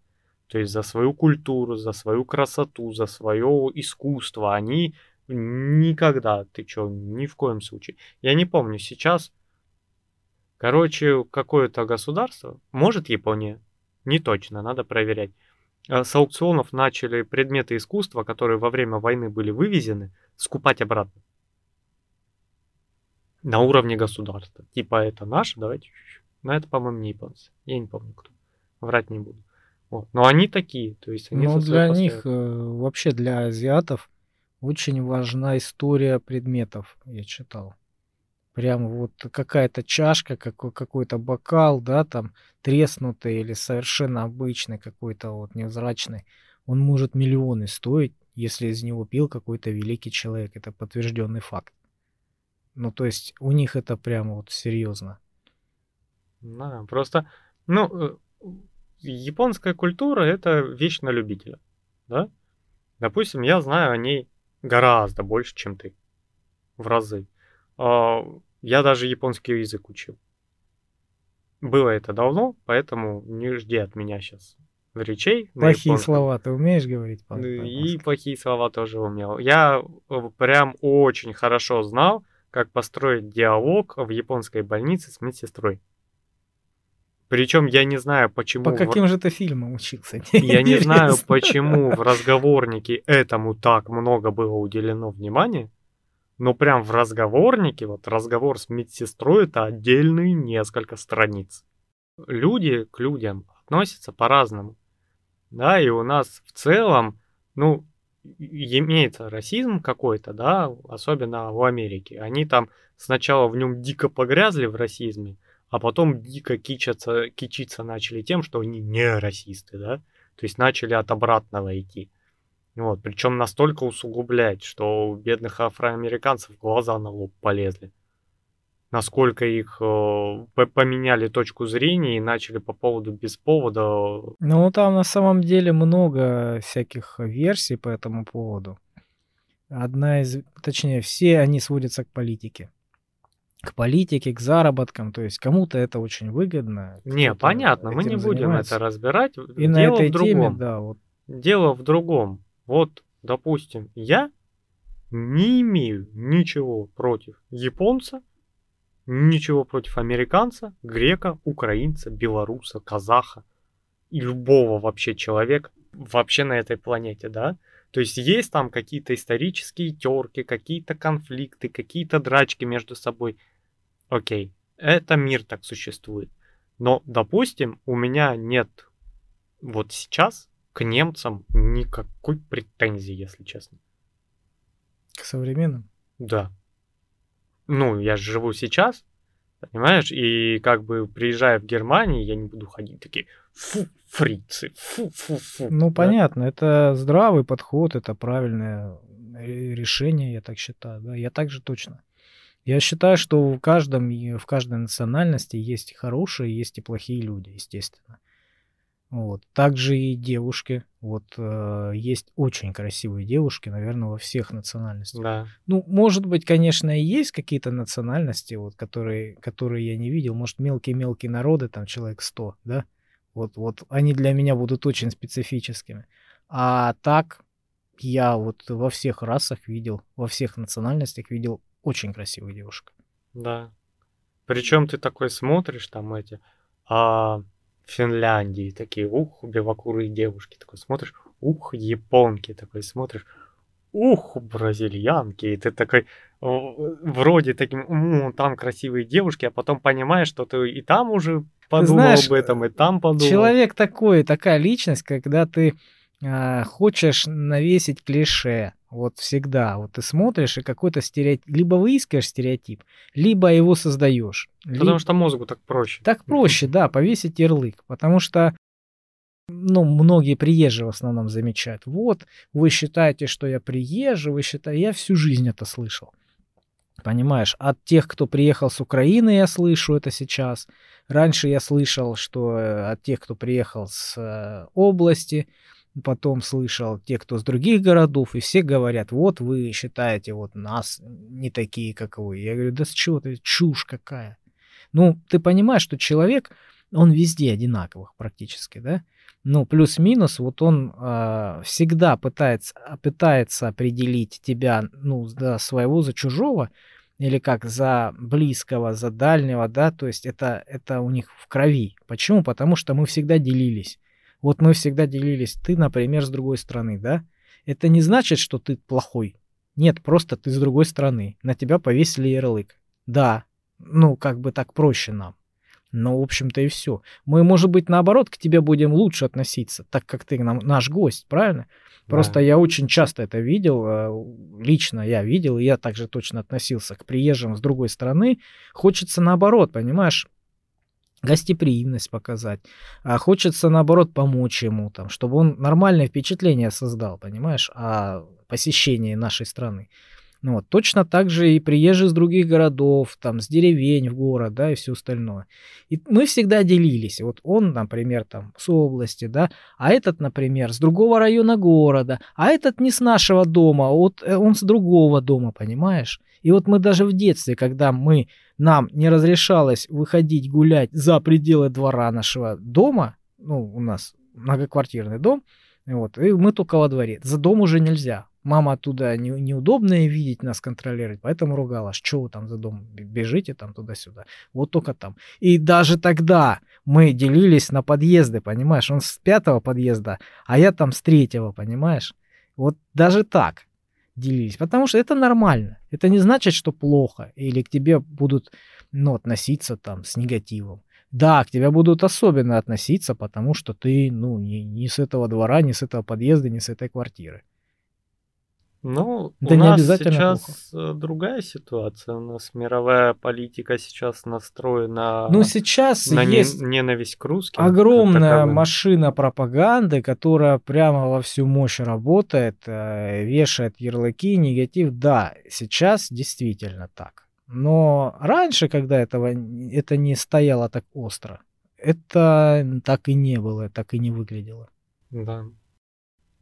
То есть за свою культуру, за свою красоту, за свое искусство они никогда, ты чё, ни в коем случае. Я не помню сейчас, короче, какое-то государство, может Япония, не точно, надо проверять. А с аукционов начали предметы искусства, которые во время войны были вывезены, скупать обратно. На уровне государства. Типа это наше, давайте. Но это, по-моему, не японцы. Я не помню кто. Врать не буду. Вот. Но они такие, то есть они Ну, для них, э, вообще для азиатов, очень важна история предметов, я читал. Прям вот какая-то чашка, какой- какой-то бокал, да, там треснутый или совершенно обычный какой-то вот невзрачный, он может миллионы стоить, если из него пил какой-то великий человек. Это подтвержденный факт. Ну, то есть у них это прямо вот серьезно. Да, просто, ну, э, японская культура это вещь на любителя, да? Допустим, я знаю о ней гораздо больше, чем ты, в разы. А, я даже японский язык учил. Было это давно, поэтому не жди от меня сейчас речей. Плохие слова ты умеешь говорить? По и плохие слова тоже умел. Я э, прям очень хорошо знал, как построить диалог в японской больнице с медсестрой. Причем я не знаю, почему... По каким в... же ты фильмам учился? Я не знаю, почему в разговорнике этому так много было уделено внимания, но прям в разговорнике, вот разговор с медсестрой, это отдельные несколько страниц. Люди к людям относятся по-разному. Да, и у нас в целом, ну, имеется расизм какой-то, да, особенно в Америке. Они там сначала в нем дико погрязли в расизме, а потом дико кичаться, кичиться начали тем, что они не расисты, да, то есть начали от обратного идти. Вот, причем настолько усугублять, что у бедных афроамериканцев глаза на лоб полезли. Насколько их э, поменяли точку зрения и начали по поводу без повода. Ну, там на самом деле много всяких версий по этому поводу. Одна из, точнее, все они сводятся к политике к политике, к заработкам, то есть кому-то это очень выгодно. Не, понятно, мы не будем это разбирать. И Дело на этой в другом. теме, да, вот. Дело в другом. Вот, допустим, я не имею ничего против японца, ничего против американца, грека, украинца, белоруса, казаха и любого вообще человека вообще на этой планете, да? То есть есть там какие-то исторические терки, какие-то конфликты, какие-то драчки между собой. Окей, это мир так существует. Но, допустим, у меня нет вот сейчас к немцам никакой претензии, если честно. К современным? Да. Ну, я же живу сейчас, понимаешь, и как бы приезжая в Германию, я не буду ходить такие, фу, фрицы, фу, фу, фу. Ну, да? понятно, это здравый подход, это правильное решение, я так считаю, да, я также точно. Я считаю, что в каждом, в каждой национальности есть хорошие, есть и плохие люди, естественно. Вот. Также и девушки. Вот э, есть очень красивые девушки, наверное, во всех национальностях. Да. Ну, может быть, конечно, и есть какие-то национальности, вот, которые, которые я не видел. Может, мелкие-мелкие народы, там человек 100, да? Вот, вот они для меня будут очень специфическими. А так, я вот во всех расах видел, во всех национальностях видел очень красивая девушка. Да. Причем ты такой смотришь там эти, а в Финляндии такие, ух, белокурые девушки, такой смотришь, ух, японки, такой смотришь, ух, бразильянки, и ты такой, вроде таким, там красивые девушки, а потом понимаешь, что ты и там уже подумал Знаешь, об этом, и там подумал. Человек такой, такая личность, когда ты э, хочешь навесить клише, вот всегда. Вот ты смотришь и какой-то стереотип. Либо выискиваешь стереотип, либо его создаешь. Потому Либо... что мозгу так проще. Так проще, да, повесить ярлык. Потому что ну, многие приезжие в основном замечают. Вот, вы считаете, что я приезжий, вы считаете... Я всю жизнь это слышал. Понимаешь, от тех, кто приехал с Украины, я слышу это сейчас. Раньше я слышал, что э, от тех, кто приехал с э, области, потом слышал те, кто с других городов, и все говорят, вот вы считаете вот нас не такие, как вы. Я говорю, да с чего ты, чушь какая. Ну, ты понимаешь, что человек, он везде одинаковых практически, да? Ну, плюс-минус, вот он э, всегда пытается, пытается определить тебя, ну, за своего, за чужого, или как за близкого, за дальнего, да, то есть это, это у них в крови. Почему? Потому что мы всегда делились. Вот мы всегда делились, ты, например, с другой стороны, да? Это не значит, что ты плохой. Нет, просто ты с другой стороны. На тебя повесили ярлык. Да, ну, как бы так проще нам. Но, в общем-то, и все. Мы, может быть, наоборот, к тебе будем лучше относиться, так как ты нам, наш гость, правильно? Просто да. я очень часто это видел, э, лично я видел, и я также точно относился к приезжим с другой стороны. Хочется наоборот, понимаешь, гостеприимность показать. А хочется, наоборот, помочь ему, там, чтобы он нормальное впечатление создал, понимаешь, о посещении нашей страны. Ну, вот. Точно так же и приезжие из других городов, там, с деревень в город, да, и все остальное. И мы всегда делились. Вот он, например, там, с области, да, а этот, например, с другого района города, а этот не с нашего дома, а вот э, он с другого дома, понимаешь? И вот мы даже в детстве, когда мы, нам не разрешалось выходить гулять за пределы двора нашего дома, ну, у нас многоквартирный дом, вот, и мы только во дворе. За дом уже нельзя. Мама оттуда не, неудобно видеть нас контролировать, поэтому ругалась. Что вы там за дом бежите там туда-сюда? Вот только там. И даже тогда мы делились на подъезды, понимаешь? Он с пятого подъезда, а я там с третьего, понимаешь? Вот даже так делились. Потому что это нормально. Это не значит, что плохо или к тебе будут ну, относиться там с негативом. Да, к тебе будут особенно относиться, потому что ты, ну, не, не с этого двора, не с этого подъезда, не с этой квартиры. Ну, Да у не нас обязательно сейчас э, другая ситуация. У нас мировая политика сейчас настроена Ну, сейчас на есть ненависть к русским. огромная таковым. машина пропаганды, которая прямо во всю мощь работает, э, вешает ярлыки, негатив. Да, сейчас действительно так. Но раньше, когда этого, это не стояло так остро, это так и не было, так и не выглядело. Да.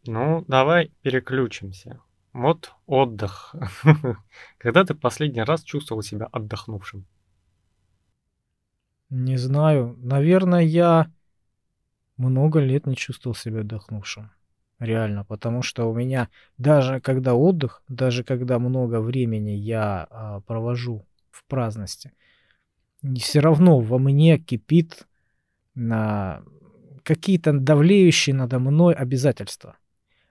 Ну, давай переключимся. Вот отдых. Когда ты последний раз чувствовал себя отдохнувшим? Не знаю, наверное, я много лет не чувствовал себя отдохнувшим. Реально, потому что у меня даже когда отдых, даже когда много времени я а, провожу в праздности, все равно во мне кипит на какие-то давлеющие надо мной обязательства.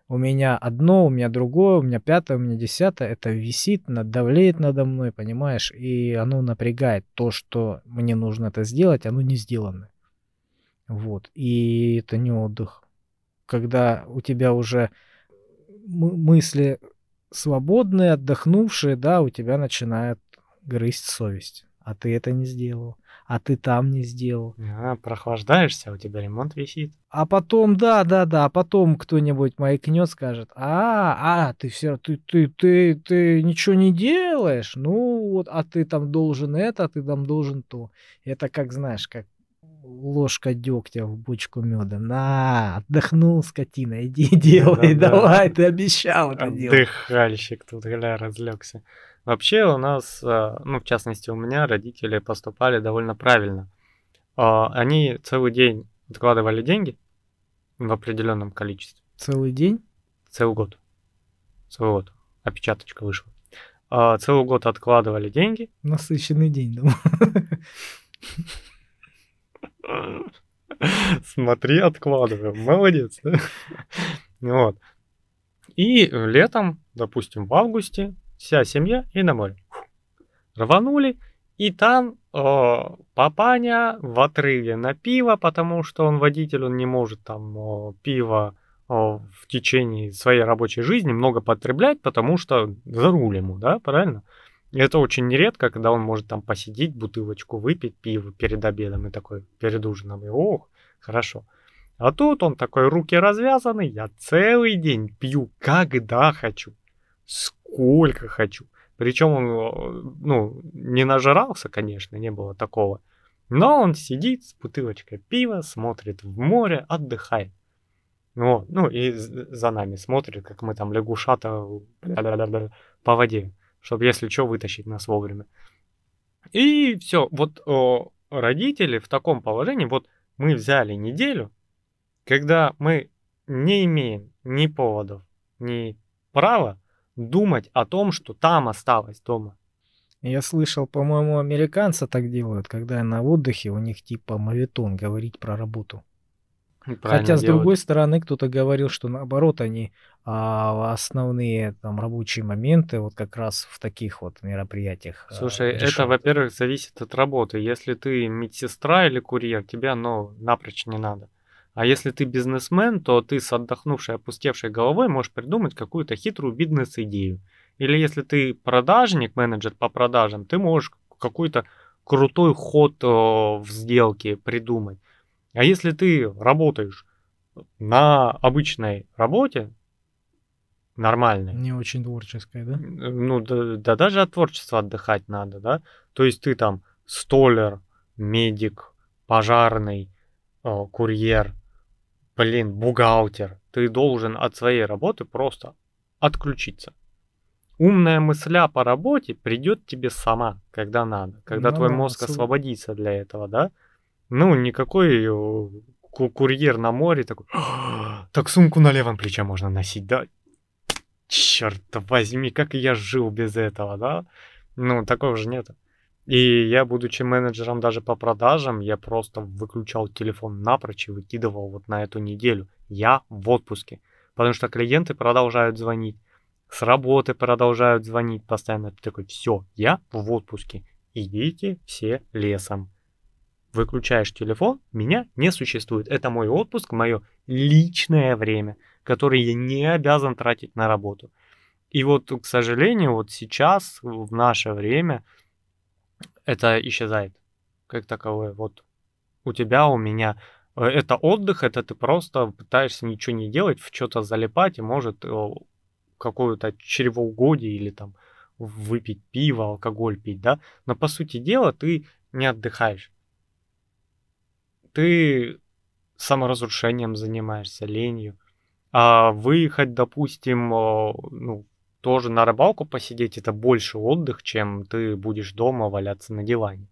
У меня одно, у меня другое, у меня пятое, у меня десятое. Это висит, над- давлеет надо мной, понимаешь? И оно напрягает. То, что мне нужно это сделать, оно не сделано. Вот. И это не отдых. Когда у тебя уже мы- мысли свободные, отдохнувшие, да, у тебя начинает грызть совесть. А ты это не сделал. А ты там не сделал. А, прохлаждаешься, а у тебя ремонт висит. А потом, да, да, да, а потом кто-нибудь маякнет, скажет, а, а, ты все, ты, ты, ты, ты ничего не делаешь, ну вот, а ты там должен это, а ты там должен то. Это как, знаешь, как ложка дегтя в бочку меда. На, отдохнул, скотина, иди делай, Да-да. давай, ты обещал это делать. Отдыхальщик тут гля разлегся. Вообще у нас, а, ну в частности у меня родители поступали довольно правильно. А, Они целый день откладывали деньги в определенном количестве. Целый день? Целый год. Целый год. Опечаточка вышла. А, Целый год откладывали деньги. Насыщенный день, думаю. Смотри, откладываю. Молодец. Вот. И летом, допустим, в августе, вся семья и на море. Рванули, и там э, папаня в отрыве на пиво, потому что он водитель, он не может там э, пиво э, в течение своей рабочей жизни много потреблять, потому что за руль ему, да, правильно? Это очень нередко, когда он может там посидеть, бутылочку выпить пиво перед обедом и такой, перед ужином, и ох, хорошо. А тут он такой, руки развязаны, я целый день пью, когда хочу, сколько хочу. Причем он, э, ну, не нажрался, конечно, не было такого. Но он сидит с бутылочкой пива, смотрит в море, отдыхает. Вот, ну и за нами смотрит, как мы там лягушата по воде, чтобы если что вытащить нас вовремя. И все, вот о, родители в таком положении, вот мы взяли неделю, когда мы не имеем ни поводов, ни права думать о том, что там осталось дома. Я слышал, по-моему, американцы так делают, когда на отдыхе у них типа мавитон говорить про работу. Хотя, с делают. другой стороны, кто-то говорил, что наоборот, они а, основные там рабочие моменты вот как раз в таких вот мероприятиях. а, Слушай, это, решают. во-первых, зависит от работы. Если ты медсестра или курьер, тебе оно напрочь не надо. А если ты бизнесмен, то ты с отдохнувшей, опустевшей головой можешь придумать какую-то хитрую бизнес-идею. Или если ты продажник, менеджер по продажам, ты можешь какой-то крутой ход в сделке придумать. А если ты работаешь на обычной работе, нормальной, Не очень творческое, да? ну, да, да даже от творчества отдыхать надо, да? То есть ты там столер, медик, пожарный, э, курьер, блин, бухгалтер. Ты должен от своей работы просто отключиться. Умная мысля по работе придет тебе сама, когда надо, когда Ну твой мозг су- освободится для этого, да? Ну, никакой э, ку- курьер на море такой, «А, так сумку на левом плече можно носить, да? Черт возьми, как я жил без этого, да? Ну, такого же нет. И я, будучи менеджером даже по продажам, я просто выключал телефон напрочь и выкидывал вот на эту неделю. Я в отпуске. Потому что клиенты продолжают звонить, с работы продолжают звонить постоянно. Ты такой, все, я в отпуске. Идите все лесом. выключаешь телефон, меня не существует. Это мой отпуск, мое личное время, которое я не обязан тратить на работу. И вот, к сожалению, вот сейчас, в наше время, это исчезает как таковое. Вот у тебя, у меня э, это отдых, это ты просто пытаешься ничего не делать, в что-то залипать и может какое-то чревоугодие или там выпить пиво, алкоголь пить, да, но по сути дела ты не отдыхаешь. Ты саморазрушением занимаешься, ленью. А выехать, допустим, ну, тоже на рыбалку посидеть, это больше отдых, чем ты будешь дома валяться на диване.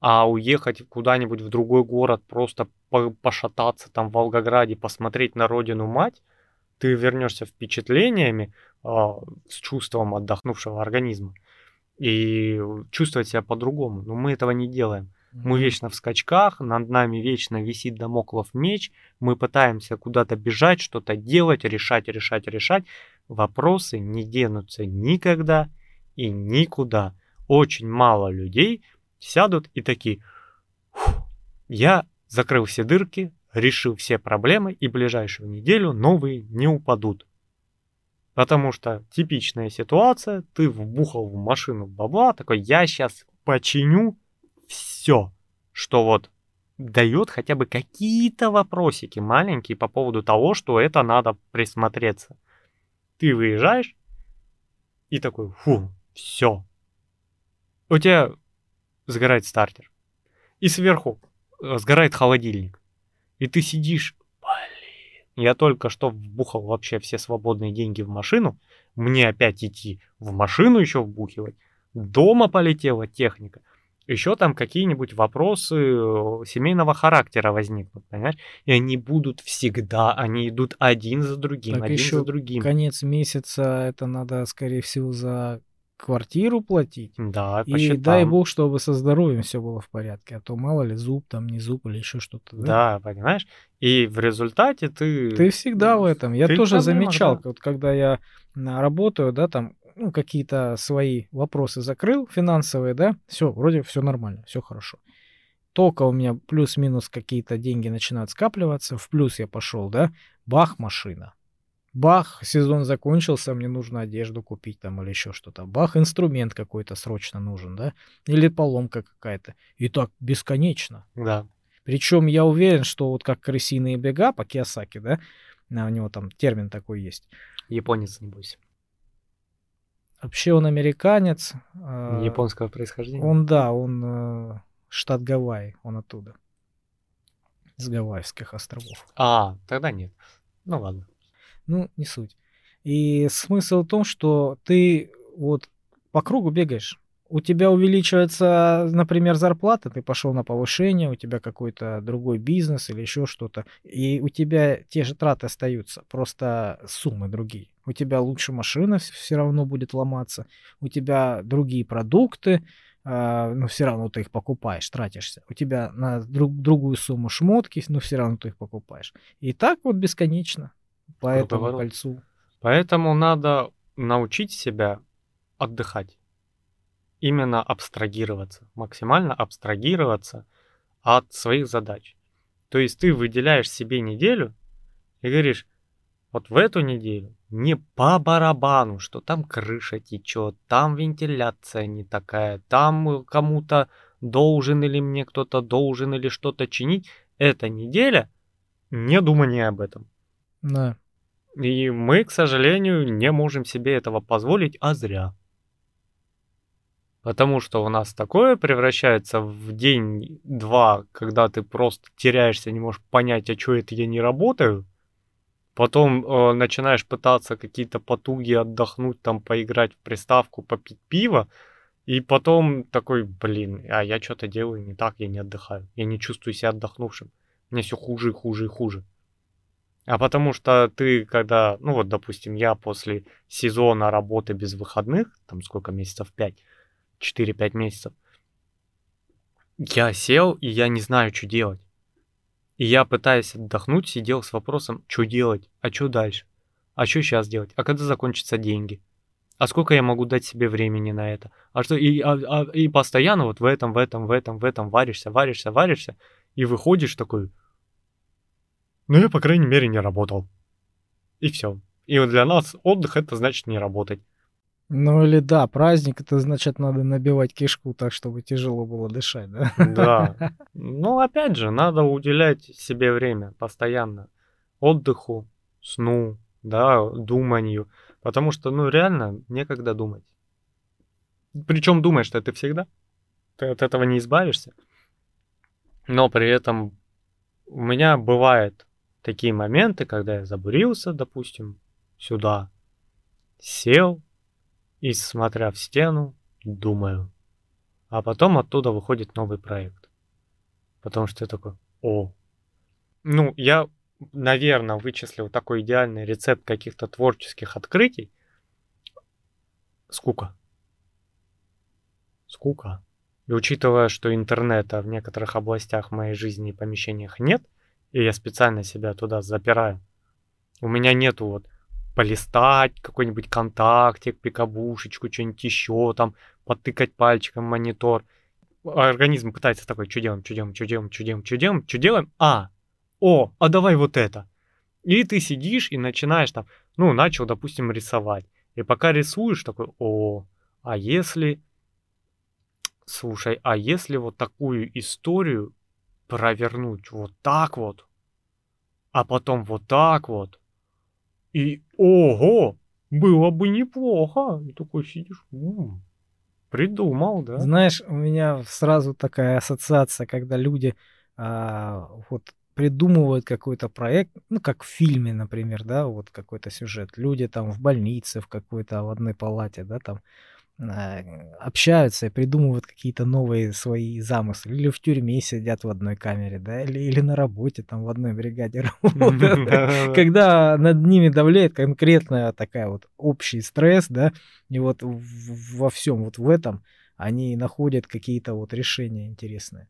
А уехать куда-нибудь в другой город, просто пошататься там в Волгограде, посмотреть на родину мать, ты вернешься впечатлениями, э, с чувством отдохнувшего организма и чувствовать себя по-другому. Но мы этого не делаем. Мы вечно в скачках, над нами вечно висит домоклов меч, мы пытаемся куда-то бежать, что-то делать, решать, решать, решать. Вопросы не денутся никогда и никуда. Очень мало людей сядут и такие, я закрыл все дырки, решил все проблемы и ближайшую неделю новые не упадут. Потому что типичная ситуация, ты вбухал в машину бабла, такой, я сейчас починю все, что вот дает хотя бы какие-то вопросики маленькие по поводу того, что это надо присмотреться. Ты выезжаешь и такой, фу, все. У тебя сгорает стартер. И сверху э, сгорает холодильник. И ты сидишь, блин, я только что вбухал вообще все свободные деньги в машину, мне опять идти в машину еще вбухивать, дома полетела техника, еще там какие-нибудь вопросы э, семейного характера возникнут, понимаешь? И они будут всегда, они идут один за другим, так один еще за другим. конец месяца это надо, скорее всего, за квартиру платить. Да, И счетам. дай бог, чтобы со здоровьем все было в порядке, а то мало ли зуб там, не зуб или еще что-то. Да? Да, понимаешь? И в результате ты... Ты всегда в этом. Я Ты тоже замечал, да. вот когда я работаю, да, там, ну, какие-то свои вопросы закрыл финансовые, да, все, вроде все нормально, все хорошо. Только у меня плюс-минус какие-то деньги начинают скапливаться, в плюс я пошел, да, бах, машина. Бах, сезон закончился, мне нужно одежду купить там или еще что-то. Бах, инструмент какой-то срочно нужен, да, или поломка какая-то. И так бесконечно. Да. Причем я уверен, что вот как крысиные бега по Киосаки, да, у него там термин такой есть. Японец, небось. Вообще он американец. а, Японского происхождения. Он, да, он э, штат Гавайи, он оттуда. С Гавайских островов. А, тогда нет. Ну ладно. Ну, не суть. И смысл в том, что ты вот по кругу бегаешь. У тебя увеличивается, например, зарплата, ты пошел на повышение, у тебя какой-то другой бизнес или еще что-то, и у тебя те же траты остаются, просто суммы другие. У тебя лучше машина все равно будет ломаться, у тебя другие продукты, а, но все равно ты их покупаешь, тратишься. У тебя на друг, другую сумму шмотки, но все равно ты их покупаешь. И так вот бесконечно по этому Круговорот. кольцу. Поэтому надо научить себя отдыхать. Именно абстрагироваться. Максимально абстрагироваться от своих задач. То есть ты выделяешь себе неделю и говоришь, вот в эту неделю не по барабану, что там крыша течет, там вентиляция не такая, там э, кому-то должен или мне кто-то должен или что-то чинить. Эта неделя не думание об этом. Да. И мы, к сожалению, не можем себе этого позволить, а зря. Потому что у нас такое превращается в день-два, когда ты просто теряешься, не можешь понять, а что это я не работаю. Потом э, начинаешь пытаться какие-то потуги отдохнуть, там поиграть в приставку, попить пиво. И потом такой, блин, а я что-то делаю не так, я не отдыхаю. Я не чувствую себя отдохнувшим. Мне все хуже и хуже и хуже. А потому что ты, когда, ну вот, допустим, я после сезона работы без выходных, там сколько месяцев, 5, 4-5 месяцев, я сел, и я не знаю, что делать. И я, пытаясь отдохнуть, сидел с вопросом, что делать, а что дальше, а что сейчас делать, а когда закончатся деньги, А сколько я могу дать себе времени на это? А что, и, а, а, и постоянно вот в этом, в этом, в этом, в этом варишься, варишься, варишься, и выходишь такой, ну я, по крайней мере, не работал. И все. И вот для нас отдых это значит не работать. Ну или да, праздник, это значит надо набивать кишку так, чтобы тяжело было дышать, да? Да. Ну опять же, надо уделять себе время постоянно. Отдыху, сну, да, думанию. Потому что, ну, реально, некогда думать. Причем думаешь, что ты всегда. Ты от этого не избавишься. Но при этом у меня бывают такие моменты, когда я забурился, допустим, сюда, сел и, смотря в стену, думаю. А потом оттуда выходит новый проект. Потому что я такой, о. Ну, я наверное, вычислил такой идеальный рецепт каких-то творческих открытий. Скука. Скука. И учитывая, что интернета в некоторых областях моей жизни и помещениях нет, и я специально себя туда запираю, у меня нету вот полистать какой-нибудь контактик, пикабушечку, что-нибудь еще, там, потыкать пальчиком монитор. Организм пытается такой, что делаем, что делаем, что делаем, что делаем, что делаем, что делаем, а, о, а давай вот это. И ты сидишь и начинаешь там, ну, начал, допустим, рисовать. И пока рисуешь, такой, о, а если, слушай, а если вот такую историю провернуть вот так вот, а потом вот так вот, и ого, было бы неплохо. И такой сидишь, м-м, придумал, да? Знаешь, у меня сразу такая ассоциация, когда люди а, вот придумывают какой-то проект, ну, как в фильме, например, да, вот какой-то сюжет. Люди там в больнице, в какой-то в одной палате, да, там общаются и придумывают какие-то новые свои замыслы. Или в тюрьме сидят в одной камере, да, или, или на работе там в одной бригаде работают. Когда над ними давляет конкретная такая вот общий стресс, да, и вот во всем вот в этом они находят какие-то вот решения интересные.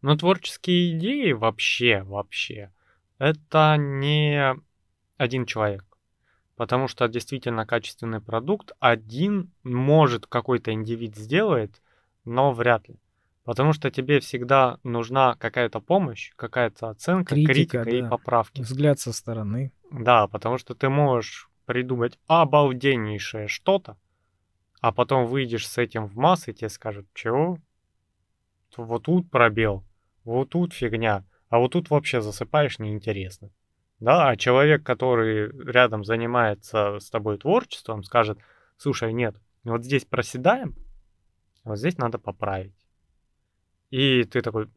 Но творческие идеи вообще, вообще, это не один человек. Потому что действительно качественный продукт один может какой-то индивид сделает, но вряд ли. Потому что тебе всегда нужна какая-то помощь, какая-то оценка, критика, критика да. и поправки. Взгляд со стороны. Да, потому что ты можешь придумать обалденнейшее что-то, а потом выйдешь с этим в массы, и тебе скажут, чего? Вот тут пробел, вот тут фигня, а вот тут вообще засыпаешь неинтересно. Да, а человек, который рядом занимается с тобой творчеством, скажет, слушай, нет, вот здесь проседаем, вот здесь надо поправить. И ты такой,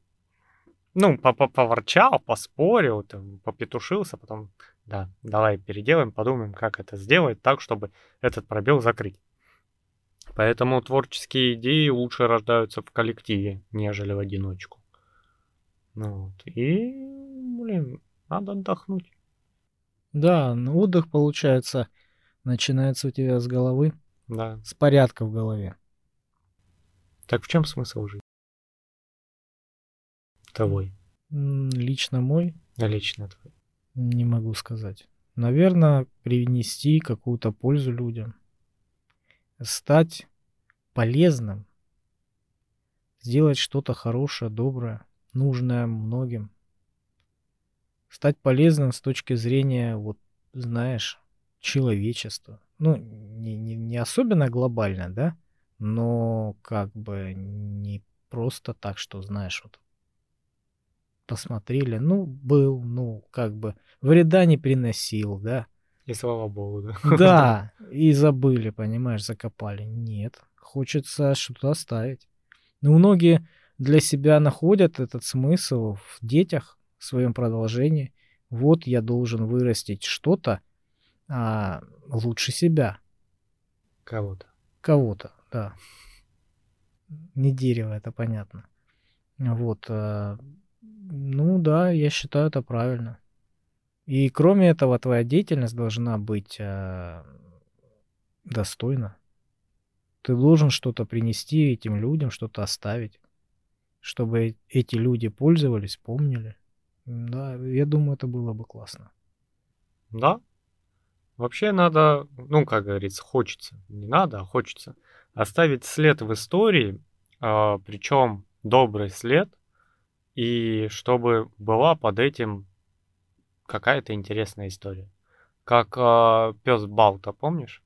ну, поворчал, поспорил, там, попетушился, потом, да, давай переделаем, подумаем, как это сделать так, чтобы этот пробел закрыть. Поэтому творческие идеи лучше рождаются в коллективе, нежели в одиночку. Ну вот. И, блин, надо отдохнуть. Да, ну отдых, получается, начинается у тебя с головы. Да. С порядка в голове. Так в чем смысл жизни? Твой. Лично мой? А лично твой. Не могу сказать. Наверное, принести какую-то пользу людям. Стать полезным. Сделать что-то хорошее, доброе нужное многим. Стать полезным с точки зрения, вот, знаешь, человечества. Ну, не, не, не особенно глобально, да, но как бы не просто так, что, знаешь, вот посмотрели, ну, был, ну, как бы вреда не приносил, да. И слава богу, да. Да, и забыли, понимаешь, закопали. Нет, хочется что-то оставить. Ну, многие для себя находят этот смысл в детях, в своем продолжении. Вот я должен вырастить что-то а, лучше себя. Кого-то. Кого-то, да. Не дерево, это понятно. Вот. А, ну да, я считаю это правильно. И кроме этого, твоя деятельность должна быть а, достойна. Ты должен что-то принести этим людям, что-то оставить чтобы эти люди пользовались, помнили. Да, я думаю, это было бы классно. Да. Вообще надо, ну, как говорится, хочется. Не надо, а хочется. Оставить след в истории, а, причем добрый след, и чтобы была под этим какая-то интересная история. Как а, пес Балта, помнишь?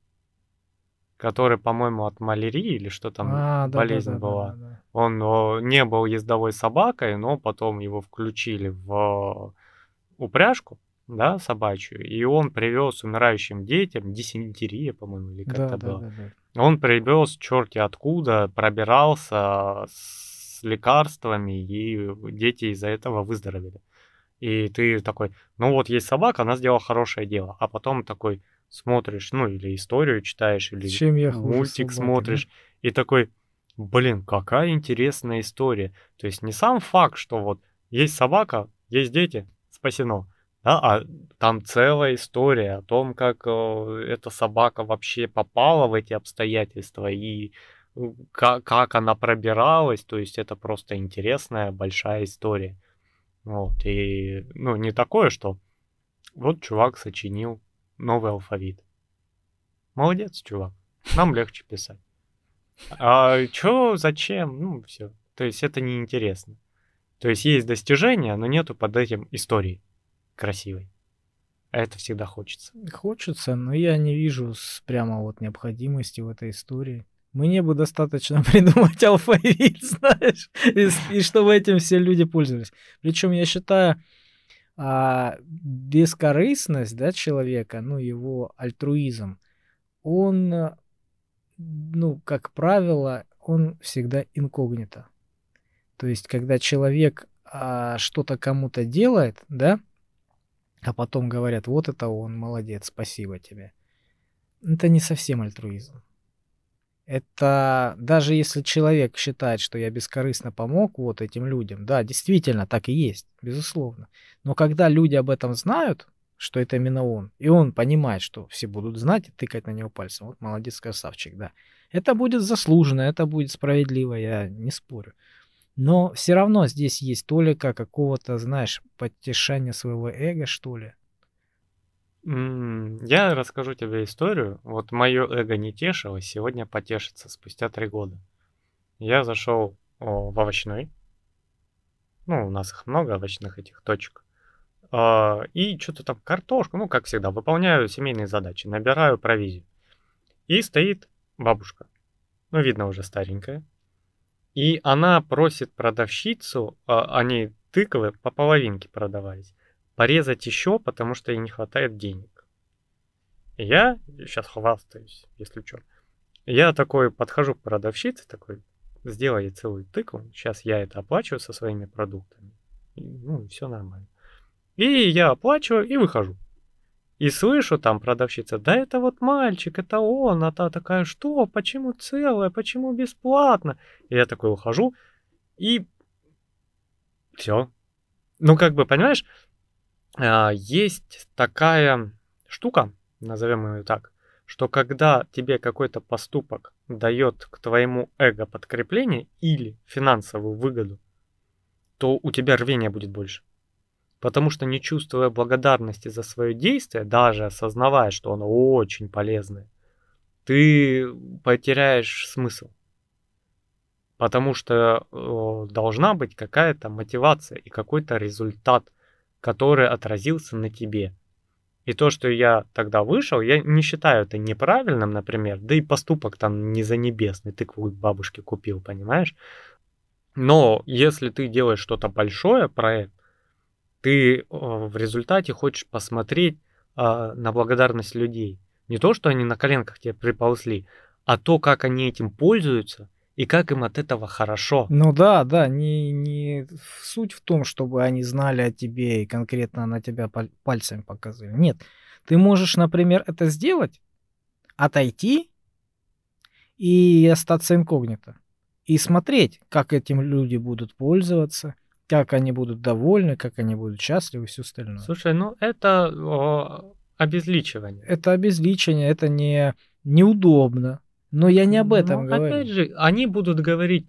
Который, по-моему, от малярии или что там А, да, да, болезнь да, да, была. да, да. Он о, не был ездовой собакой, но потом его включили в упряжку, да, собачью, и он привез умирающим детям дизентерия, по-моему, или Да, как-то да, было. да, да. Он привез черти откуда, пробирался с лекарствами, и дети из-за этого выздоровели. И ты такой, ну вот есть собака, она сделала хорошее дело. А потом такой смотришь, ну или историю читаешь, или Чем я мультик да? смотришь, и такой, блин, какая интересная история. То есть не сам факт, что вот есть собака, есть дети, спасено. Да, а там целая история о том, как э, эта собака вообще попала в эти обстоятельства и как, как она пробиралась. То есть это просто интересная большая история. Вот, и, ну, не такое, что вот чувак сочинил новый алфавит. Молодец, чувак. Нам легче писать. А чё, зачем? Ну, все. То есть это неинтересно. То есть есть достижения, но нету под этим истории красивой. А это всегда хочется. Хочется, но я не вижу прямо вот необходимости в этой истории. Мне бы достаточно придумать алфавит, знаешь, и, и чтобы этим все люди пользовались. Причем я считаю, а, бескорыстность да, человека, ну, его альтруизм, он, э, ну, как правило, он всегда инкогнито. То есть, когда человек а, что-то кому-то делает, да, а потом говорят, вот это он, молодец, спасибо тебе. Это не совсем альтруизм. Это даже если человек считает, что я бескорыстно помог вот этим людям, да, действительно, так и есть, безусловно. Но когда люди об этом знают, что это именно он, и он понимает, что все будут знать и тыкать на него пальцем, вот молодец, красавчик, да. Это будет заслуженно, это будет справедливо, я не спорю. Но все равно здесь есть толика какого-то, знаешь, подтешания своего эго, что ли. Я расскажу тебе историю. Вот мое эго не тешилось, сегодня потешится спустя три года. Я зашел в овощной. Ну, у нас их много, овощных этих точек. А, И что-то там картошку, ну, как всегда, выполняю семейные задачи, набираю провизию. И стоит бабушка, ну, видно, уже старенькая. И она просит продавщицу, а, они тыквы по половинке продавались, порезать еще, потому что ей не хватает денег. Я сейчас хвастаюсь, если что. Я такой подхожу к продавщице, такой, сделай целую тыкву, сейчас я это оплачиваю со своими продуктами. И, ну, все нормально. И я оплачиваю и выхожу. И слышу там продавщица, да это вот мальчик, это он, а та такая, что, почему целое, почему бесплатно? И я такой ухожу, и все. Ну, как бы, понимаешь, есть такая штука, назовем ее так, что когда тебе какой-то поступок дает к твоему эго подкрепление или финансовую выгоду, то у тебя рвения будет больше. Потому что не чувствуя благодарности за свое действие, даже осознавая, что оно очень полезное, ты потеряешь смысл. Потому что э, должна быть какая-то мотивация и какой-то результат, который отразился на тебе. И то, что я тогда вышел, я не считаю это неправильным, например, да и поступок там не за небесный, тыкву бабушке купил, понимаешь? Но если ты делаешь что-то большое, проект, ты э, в результате хочешь посмотреть э, на благодарность людей. Не то, что они на коленках тебе приползли, а то, как они этим пользуются и как им от этого хорошо. Ну да, да, не, не суть в том, чтобы они знали о тебе и конкретно на тебя паль- пальцами показывали. Нет, ты можешь, например, это сделать, отойти и остаться инкогнито. И смотреть, как этим люди будут пользоваться, как они будут довольны, как они будут счастливы и все остальное. Слушай, ну это о, обезличивание. Это обезличение, это не неудобно. Но я не об этом Ну, говорю. Опять же, они будут говорить,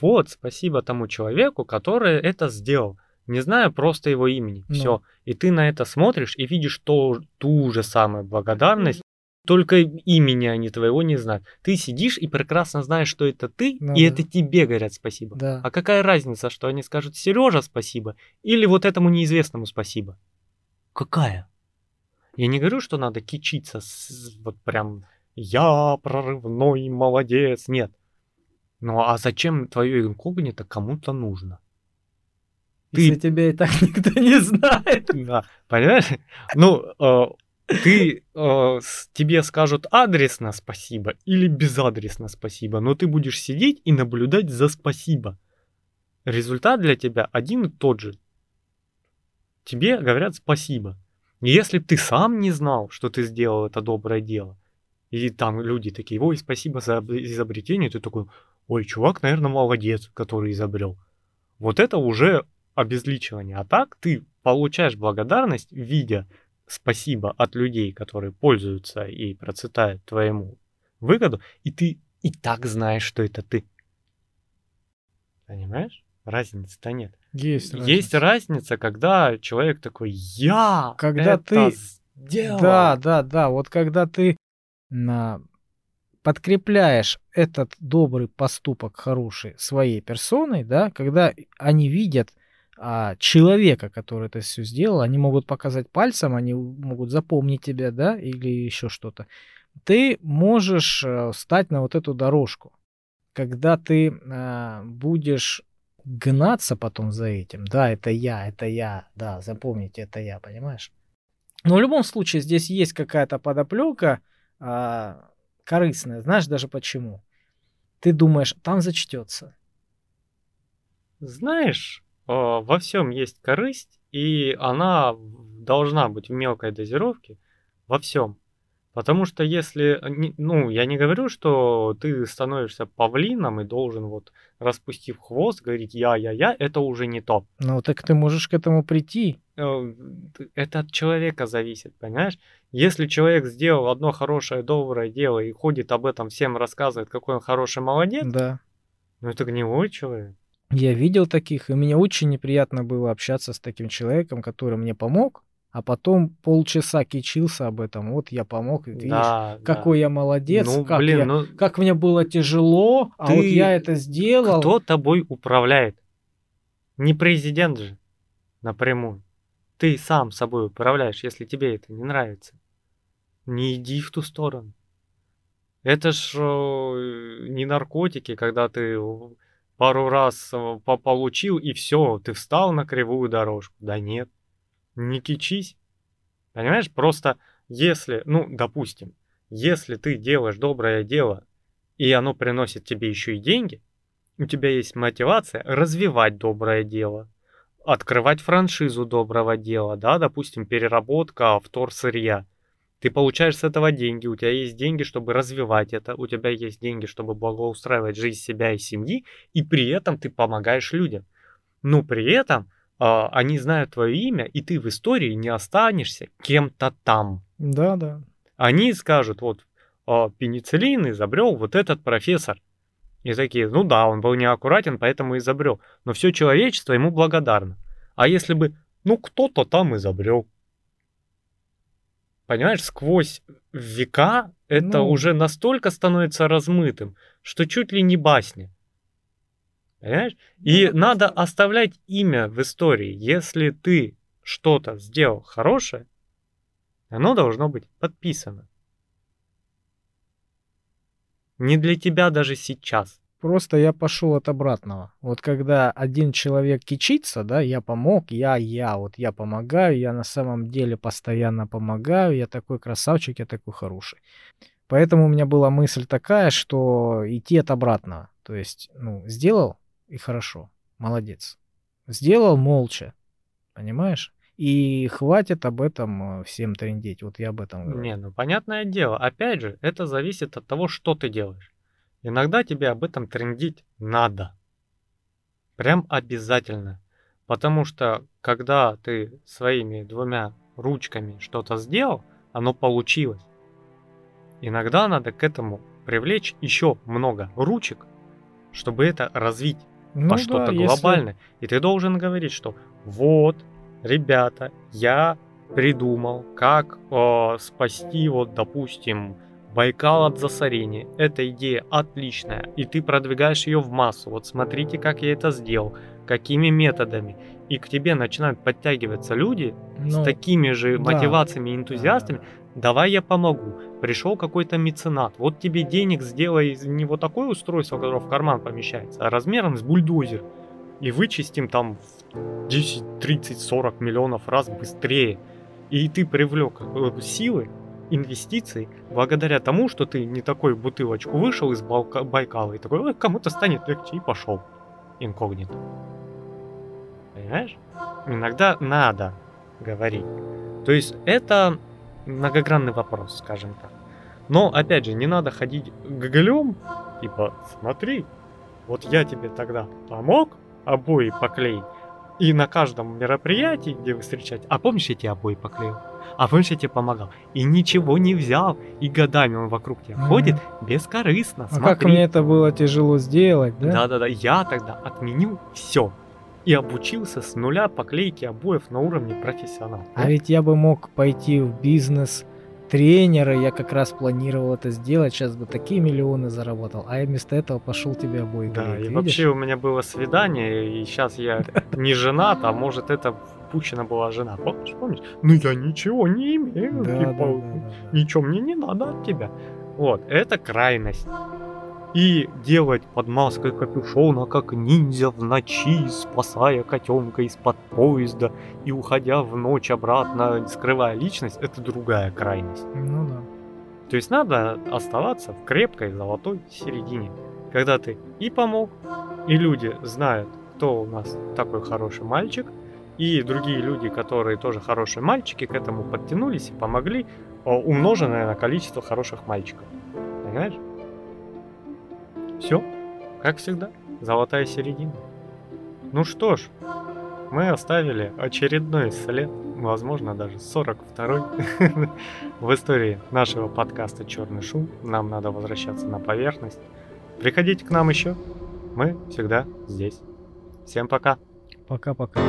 вот, спасибо тому человеку, который это сделал. не зная просто его имени. Ну. Все. И ты на это смотришь и видишь то, ту же самую благодарность, только имени они твоего не знают. Ты сидишь и прекрасно знаешь, что это ты, Ну и да. это тебе говорят спасибо. Да. А какая разница, что они скажут Сережа спасибо или вот этому неизвестному спасибо? Какая? Я не говорю, что надо кичиться, с- вот прям я прорывной молодец, нет. Ну а зачем твое инкогнито кому-то нужно? Ты- Если тебя и так никто не знает. Да, понимаешь? Ну, э, ты, э, тебе скажут адресно спасибо или безадресно спасибо, но ты будешь сидеть и наблюдать за спасибо. Результат для тебя один и тот же. Тебе говорят спасибо. Если ты сам не знал, что ты сделал это доброе дело, и там люди такие, ой, спасибо за об- изобретение, ты такой, ой, чувак, наверное, молодец, который изобрел. Вот это уже обезличивание. А так ты получаешь благодарность, видя спасибо от людей, которые пользуются и процветают твоему выгоду, и ты и так знаешь, что это ты. Понимаешь? Разницы-то нет. Есть Есть разница, когда человек такой, я Когда это ты- сделал. Да, да, да. Вот когда ты подкрепляешь этот добрый поступок хороший своей персоной, да, когда они видят а, человека, который это все сделал, они могут показать пальцем, они могут запомнить тебя, да, или еще что-то. Ты можешь э, встать на вот эту дорожку, когда ты а, будешь гнаться потом за этим. Да, это я, это я, да, запомните, это я, понимаешь? Но в любом случае здесь есть какая-то подоплека а, корыстная. Знаешь даже почему? Ты думаешь, там зачтется. Знаешь, э, во всем есть корысть, и она должна быть в мелкой дозировке во всем. Потому что если, не- ну, я не говорю, что ты становишься павлином и должен вот, распустив хвост, говорить я, я, я, это уже не то. Ну, так ты можешь к этому прийти. Э, Это от человека зависит, понимаешь? Если человек сделал одно хорошее, доброе дело и ходит об этом всем рассказывает, какой он хороший молодец, Да. ну это гнилой человек. Я видел таких, и мне очень неприятно было общаться с таким человеком, который мне помог, а потом полчаса кичился об этом. Вот я помог, и видишь, да, да. какой я молодец, Ну, как, блин, я- ну как мне было тяжело, а вот Ты- я это сделал. Кто тобой управляет? Не президент же напрямую. Ты сам собой управляешь, если тебе это не нравится. Не иди в ту сторону. Это ж э, не наркотики, когда ты пару раз э, по- получил и все, ты встал на кривую дорожку. Да нет, не кичись. Понимаешь, просто если, ну, допустим, если ты делаешь доброе дело, и оно приносит тебе еще и деньги, у тебя есть мотивация развивать доброе дело, открывать франшизу доброго дела, да, допустим, переработка вторсырья. Ты получаешь с этого деньги, у тебя есть деньги, чтобы развивать это, у тебя есть деньги, чтобы благоустраивать жизнь себя и семьи, и при этом ты помогаешь людям. Но при этом а, они знают твое имя, и ты в истории не останешься кем-то там. Да, да. Они скажут, вот а, пенициллин изобрел вот этот профессор. И такие, ну да, он был неаккуратен, поэтому изобрел. Но все человечество ему благодарно. А если бы, ну кто-то там изобрел. Понимаешь, сквозь века это Ну. уже настолько становится размытым, что чуть ли не басня. Понимаешь? И надо оставлять имя в истории. Если ты что-то сделал хорошее, оно должно быть подписано. Не для тебя даже сейчас. Просто я пошел от обратного. Вот когда один человек кичится, да, я помог, я, я, вот я помогаю, я на самом деле постоянно помогаю, я такой красавчик, я такой хороший. Поэтому у меня была мысль такая, что идти от обратного. То есть, ну, сделал и хорошо, молодец. Сделал молча, понимаешь? И хватит об этом э, всем трендеть. Вот я об этом говорю. Не, ну понятное дело. Опять же, это зависит от того, что ты делаешь. Иногда тебе об этом трендить надо. Прям обязательно. Потому что, когда ты своими двумя ручками что-то сделал, оно получилось. Иногда надо к этому привлечь еще много ручек, чтобы это развить. Ну по да, что-то если- глобальное. И ты должен говорить, что вот, ребята, я придумал, как э, спасти, вот, допустим, Байкал от засорения. Эта идея отличная, и ты продвигаешь ее в массу. Вот смотрите, как я это сделал, какими методами. И к тебе начинают подтягиваться люди с Ну, такими же да. мотивациями и энтузиастами. Давай я помогу. Пришел какой-то меценат. Вот тебе денег сделай не вот такое устройство, которое в карман помещается, а размером с бульдозер. И вычистим там 10, 30, 40 миллионов раз быстрее. И ты привлек э, силы, инвестиции, благодаря тому, что ты не такой бутылочку вышел из Байкала и такой, «Ой, кому-то станет легче и пошел. Инкогнито. Понимаешь? Иногда надо говорить. То есть это многогранный вопрос, скажем так. Но, опять же, не надо ходить гоголем, типа, смотри, вот я тебе тогда помог обои поклеить, и на каждом мероприятии, где вы встречаете, а помнишь, я тебе обои поклеил? А помнишь, я тебе помогал? И ничего не взял, и годами он вокруг тебя Мгм. ходит бескорыстно. А как смотри. мне это было тяжело сделать, да? Да-да-да, я тогда отменил все и обучился с нуля поклейки обоев на уровне профессионал. А ведь я бы мог пойти в бизнес тренера, я как раз планировал это сделать, сейчас бы такие миллионы заработал, а я вместо этого пошел тебе обои Да, клеить, и видишь? вообще у меня было свидание, и сейчас я не женат, а может это впущена была жена. Помнишь, помнишь? Ну я ничего не имею, Да, типа, да, да, да. ничего мне не надо от тебя. Вот, это крайность. И делать под маской капюшона, как ниндзя в ночи, спасая котенка из-под поезда и уходя в ночь обратно, скрывая личность, это другая крайность. Ну да. То есть надо оставаться в крепкой золотой середине, когда ты и помог, и люди знают, кто у нас такой хороший мальчик, и другие люди, которые тоже хорошие мальчики, к этому подтянулись и помогли, о, умноженное на количество хороших мальчиков. Понимаешь? Все, как всегда, золотая середина. Ну что ж, мы оставили очередной след, возможно даже 42-й в истории нашего подкаста «Черный шум». Нам надо возвращаться на поверхность. Приходите к нам еще, мы всегда здесь. Всем пока. Пока-пока.